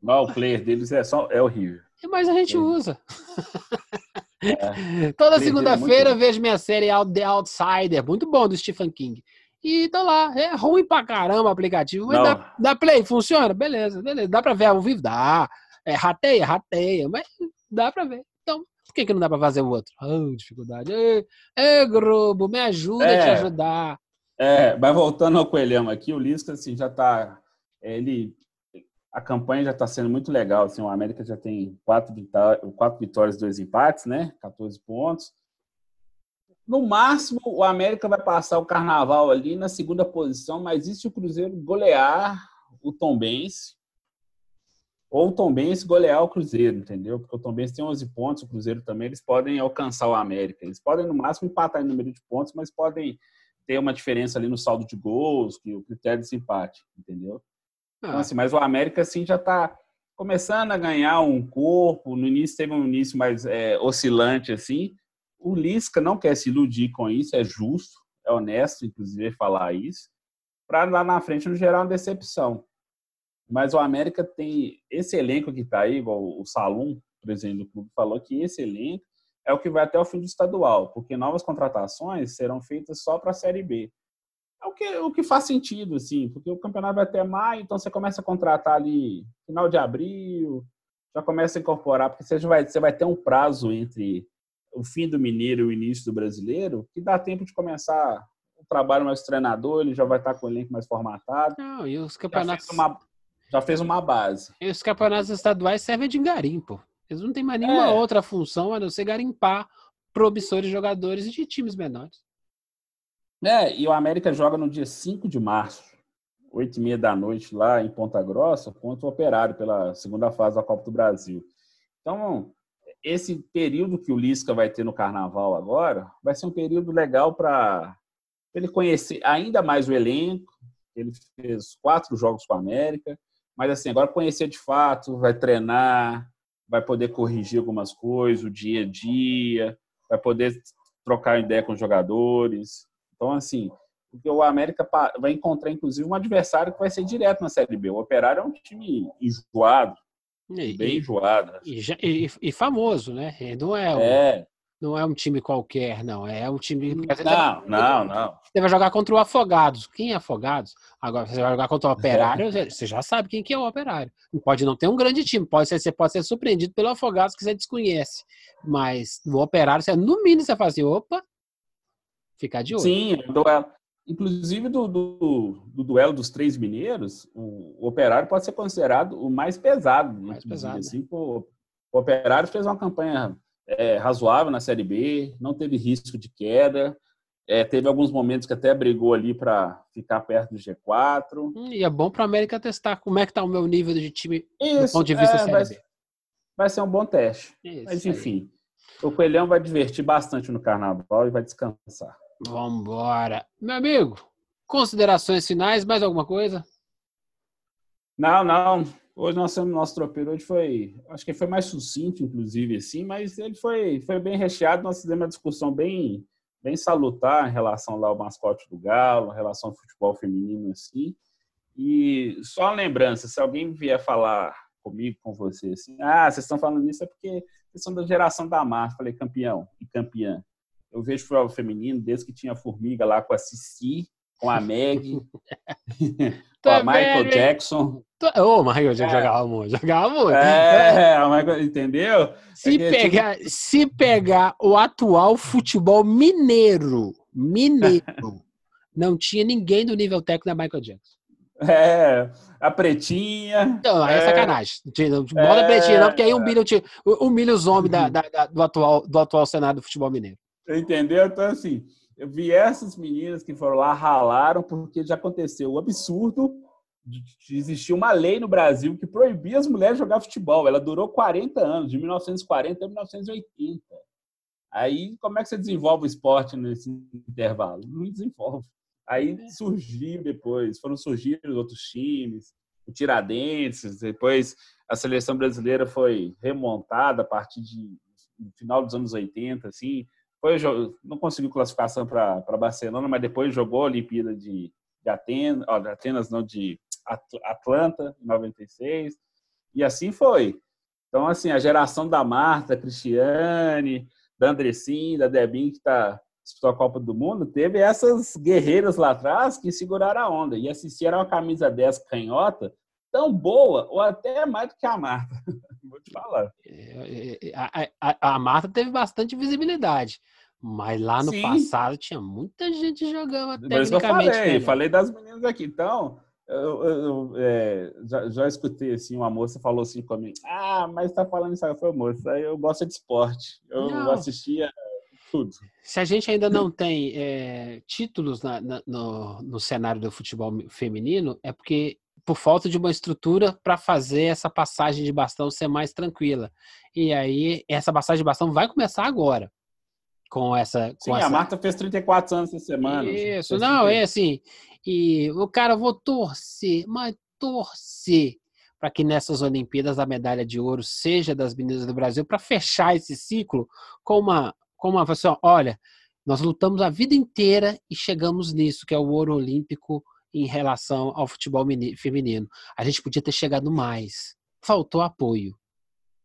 Não, o player deles é só é horrível. Mas a gente É. usa. É. Toda é segunda-feira vejo minha série The Outsider, muito bom, do Stephen King. E tá lá, é ruim pra caramba o aplicativo, mas dá, dá play, funciona? Beleza, beleza. Dá pra ver ao vivo? Dá. É, rateia, rateia, mas dá pra ver. Então, por que, que não dá pra fazer o outro? Oh, dificuldade. Ê, ê, Globo, me ajuda a te É. ajudar. É, mas voltando ao Coelhão aqui, o Lisca assim, já está. Ele, a campanha já está sendo muito legal. Assim, o América já tem quatro, quatro vitórias, dois empates, né? 14 pontos. No máximo, o América vai passar o carnaval ali na segunda posição, mas e se o Cruzeiro golear o Tombense? Ou o Tombense golear o Cruzeiro, entendeu? Porque o Tombense tem 11 pontos, o Cruzeiro também, eles podem alcançar o América. Eles podem, no máximo, empatar em número de pontos, mas podem ter uma diferença ali no saldo de gols, que o critério de empate, entendeu? Então, Ah, assim, mas o América, assim, já está começando a ganhar um corpo. No início teve um início mais é, oscilante, assim. O Lisca não quer se iludir com isso, é justo, é honesto, inclusive, falar isso, para lá na frente não gerar uma decepção. Mas o América tem esse elenco que está aí, igual o Salum, presidente do clube, falou que esse elenco é o que vai até o fim do estadual, porque novas contratações serão feitas só para a Série B. É o que, o que faz sentido, assim, porque o campeonato vai até maio, então você começa a contratar ali final de abril, já começa a incorporar, porque você já vai, você vai ter um prazo entre o fim do Mineiro e o início do Brasileiro, que dá tempo de começar o trabalho mais treinador, ele já vai estar com o elenco mais formatado, não, e os já campeonatos, fez uma, já fez uma base. e os campeonatos estaduais servem de garimpo. Eles não têm mais nenhuma É. outra função a não ser garimpar promissores jogadores de times menores. É, e o América joga no dia 5 de março, 8 e meia da noite, lá em Ponta Grossa, contra o Operário, pela segunda fase da Copa do Brasil. Então, esse período que o Lisca vai ter no Carnaval agora, vai ser um período legal para ele conhecer ainda mais o elenco. Ele fez quatro jogos com a América, mas assim, agora conhecer de fato, vai treinar, vai poder corrigir algumas coisas, o dia a dia, vai poder trocar ideia com os jogadores. Então, assim, porque o América vai encontrar, inclusive, um adversário que vai ser direto na Série B. O Operário é um time enjoado, E, bem e- enjoado. e já- e- e famoso, né? Não é, um- É. não é um time qualquer, não. É um time. Não, não, não. Você vai jogar contra o Afogados. Quem é Afogados? Agora, você vai jogar contra o Operário, você já sabe quem que é o Operário. Pode não ter um grande time, pode ser, você pode ser surpreendido pelo Afogados que você desconhece. Mas no Operário, você, no mínimo, você fala assim: opa, ficar de olho. Sim, o duelo. Inclusive, do, do, do duelo dos três mineiros, o, o Operário pode ser considerado o mais pesado. Mais inclusive, pesado, né? assim, pô, o Operário fez uma campanha é, razoável na Série B, não teve risco de queda, é, teve alguns momentos que até brigou ali para ficar perto do G4. Hum, E é bom para a América testar como é que tá o meu nível de time do Isso, ponto de vista é, Série vai, B. vai ser um bom teste. Isso Mas, aí. enfim, o Coelhão vai divertir bastante no Carnaval e vai descansar. Vambora. Meu amigo, considerações finais, mais alguma coisa? Não, não. Hoje nós temos nosso tropeiro hoje foi, acho que foi mais sucinto, inclusive, assim, mas ele foi, foi bem recheado. Nós fizemos uma discussão bem, bem salutar em relação lá ao mascote do Galo, em relação ao futebol feminino, assim. E só uma lembrança, se alguém vier falar comigo, com você, assim, ah, vocês estão falando isso é porque vocês são da geração da Marta. Falei, campeão e campeã. Eu vejo futebol feminino desde que tinha a Formiga lá com a Cici, com a Meg, com a Michael Jackson. Ô, oh, Michael Jackson é. jogava muito, jogava muito. É, é. entendeu? Se, é pegar, tipo... se pegar o atual futebol mineiro, mineiro, não tinha ninguém do nível técnico da Michael Jackson. É, a pretinha. Não, aí é, é sacanagem. Bota é, pretinha, não, porque aí humilha, humilha os homens da, da, da, do, atual, do atual Senado do futebol mineiro. Entendeu? Então, assim, eu vi essas meninas que foram lá, ralaram, porque já aconteceu o absurdo de, existir uma lei no Brasil que proibia as mulheres jogar futebol. Ela durou 40 anos, de 1940 a 1980. Aí, como é que você desenvolve o esporte nesse intervalo? Não desenvolve. Aí é. surgiu depois, foram surgindo outros times, o Tiradentes, depois a seleção brasileira foi remontada a partir de no final dos anos 80, assim, foi, não conseguiu classificação para Barcelona, mas depois jogou a Olimpíada de, de Atenas, ó, de Atenas, não, de Atlanta, em 96, e assim foi. Então, assim, a geração da Marta, Cristiane, da Andressim, da Debin, que está disputou a Copa do Mundo, teve essas guerreiras lá atrás que seguraram a onda. E a era uma camisa 10 canhota, tão boa, ou até mais do que a Marta. Vou te falar. É, é, a, a, a Marta teve bastante visibilidade. Mas lá no Sim. passado tinha muita gente jogando Mas eu falei, falei das meninas aqui. Então, eu, eu, é, já, já, escutei assim, uma moça falou assim comigo: Ah, mas tá falando isso aí, foi moça. Eu gosto de esporte. Eu não. assistia tudo. Se a gente ainda não tem é, títulos na, na, no, no cenário do futebol feminino, é porque por falta de uma estrutura para fazer essa passagem de bastão ser mais tranquila. E aí, essa passagem de bastão vai começar agora. Com essa. Com Sim, essa... a Marta fez 34 anos essa semana. Isso, não, é assim. E o cara, vou torcer, mas torcer para que nessas Olimpíadas a medalha de ouro seja das meninas do Brasil, para fechar esse ciclo com uma, como uma assim, olha, nós lutamos a vida inteira e chegamos nisso, que é o ouro olímpico em relação ao futebol feminino. A gente podia ter chegado mais. Faltou apoio.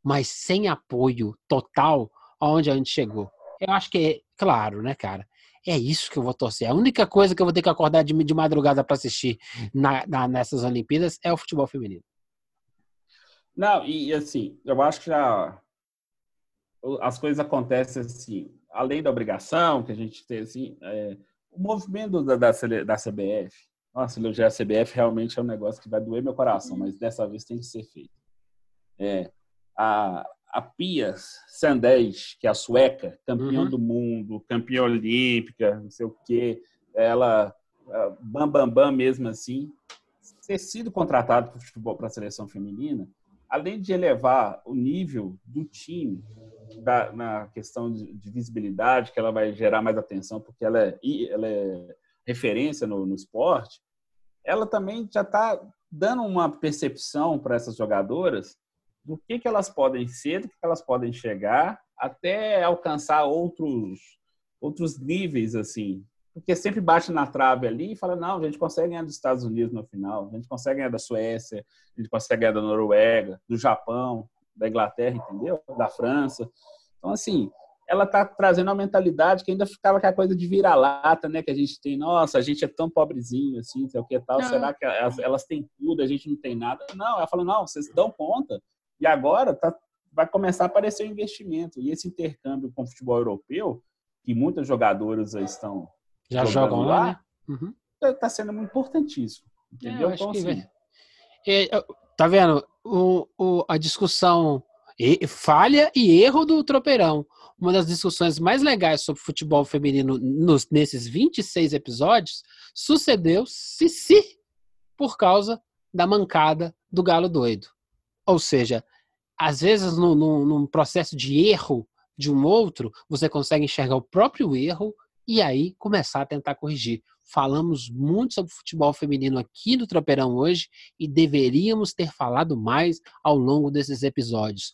Mas sem apoio total, aonde a gente chegou? Eu acho que é claro, né, cara? É isso que eu vou torcer. A única coisa que eu vou ter que acordar de, de madrugada para assistir na, na, nessas Olimpíadas é o futebol feminino. Não, e assim, eu acho que já as coisas acontecem assim, além da obrigação que a gente tem, assim, é, o movimento da, da, da CBF, nossa, elogiar a CBF realmente é um negócio que vai doer meu coração, mas dessa vez tem que ser feito. É, a, a Pia Sandés, que é a sueca, campeã uhum. do mundo, campeã olímpica, não sei o quê, ela, bam, bam, bam mesmo assim, ter sido contratado para futebol para a seleção feminina, além de elevar o nível do time da, na questão de, de, visibilidade, que ela vai gerar mais atenção, porque ela é, ela é referência no, no esporte, ela também já está dando uma percepção para essas jogadoras do que, que elas podem ser, do que elas podem chegar, até alcançar outros, outros níveis, assim, porque sempre bate na trave ali e fala, não, a gente consegue ganhar dos Estados Unidos no final, a gente consegue ganhar da Suécia, a gente consegue ganhar da Noruega, do Japão, da Inglaterra, entendeu? Da França. Então, assim, ela está trazendo uma mentalidade que ainda ficava aquela coisa de vira-lata, né? Que a gente tem, nossa, a gente é tão pobrezinho, assim, sei o que tal, não. será que elas, elas, têm tudo, a gente não tem nada? Não, ela falou, não, vocês dão conta. E agora tá, vai começar a aparecer o investimento. E esse intercâmbio com o futebol europeu, que muitas jogadoras estão já jogam lá, lá né? Uhum. Tá, tá sendo muito importantíssimo. Entendeu? É, então, assim, é, tá vendo? O, o, a discussão e, falha e erro do tropeirão. Uma das discussões mais legais sobre futebol feminino nos, nesses 26 episódios sucedeu-se se por causa da mancada do galo doido. Ou seja, às vezes no, no, num processo de erro de um outro, você consegue enxergar o próprio erro e aí começar a tentar corrigir. Falamos muito sobre futebol feminino aqui no Tropeirão hoje e deveríamos ter falado mais ao longo desses episódios.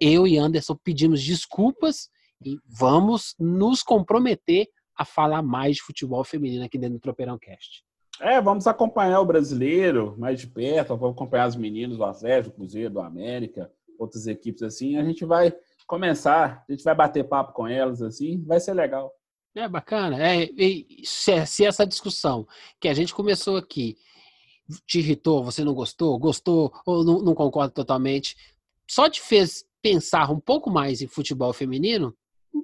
Eu e Anderson pedimos desculpas e vamos nos comprometer a falar mais de futebol feminino aqui dentro do Tropeirão Cast. É, vamos acompanhar o brasileiro mais de perto, vamos acompanhar os meninos do Atlético, do Cruzeiro, do América, outras equipes assim. A gente vai começar, a gente vai bater papo com elas assim, vai ser legal. É bacana. É, se, se essa discussão que a gente começou aqui te irritou, você não gostou, gostou ou não, não concorda totalmente, só te fez pensar um pouco mais em futebol feminino,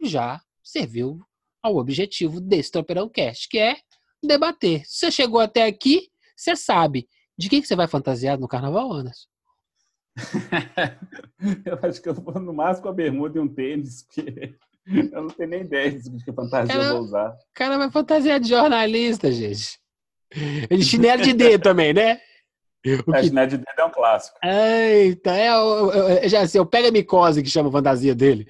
já serviu ao objetivo desse Tropeirão Cast, que é debater. Se você chegou até aqui, você sabe de que, que você vai fantasiar no carnaval, Anderson? eu acho que eu vou no máximo com a bermuda e um tênis, porque eu não tenho nem ideia de que fantasia cara, eu vou usar. O cara vai fantasiar de jornalista, gente. De chinelo de dedo também, né? O é, que... Chinelo de dedo é um clássico. Eita, é, eu, eu, eu já sei, o Pega Micose que chama a fantasia dele.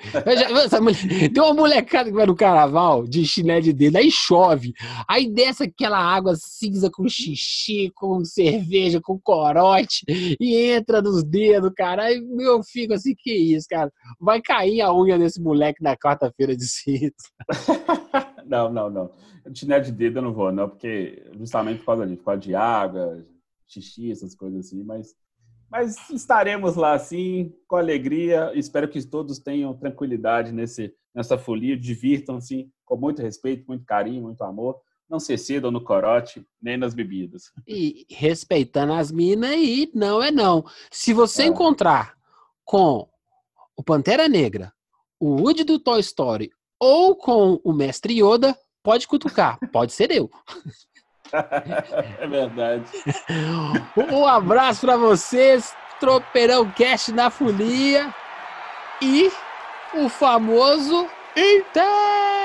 Já, mulher, tem uma molecada que vai no carnaval de chinelo de dedo, aí chove, aí desce aquela água cinza com xixi, com cerveja, com corote, e entra nos dedos, cara. Aí eu fico assim, que isso, cara? Vai cair a unha desse moleque na quarta-feira de cinza. não, não, não. Chinelo de dedo eu não vou, não, porque justamente por causa disso, por causa de água xixi, essas coisas assim, mas, mas estaremos lá assim, com alegria. Espero que todos tenham tranquilidade nesse, nessa folia, divirtam-se com muito respeito, muito carinho, muito amor. Não se cedam no corote, nem nas bebidas. E respeitando as minas e não é não. Se você é. encontrar com o Pantera Negra, o Woody do Toy Story ou com o Mestre Yoda, pode cutucar, pode ser eu. é verdade. Um abraço para vocês, Tropeirão Cast na Folia e o famoso Inter!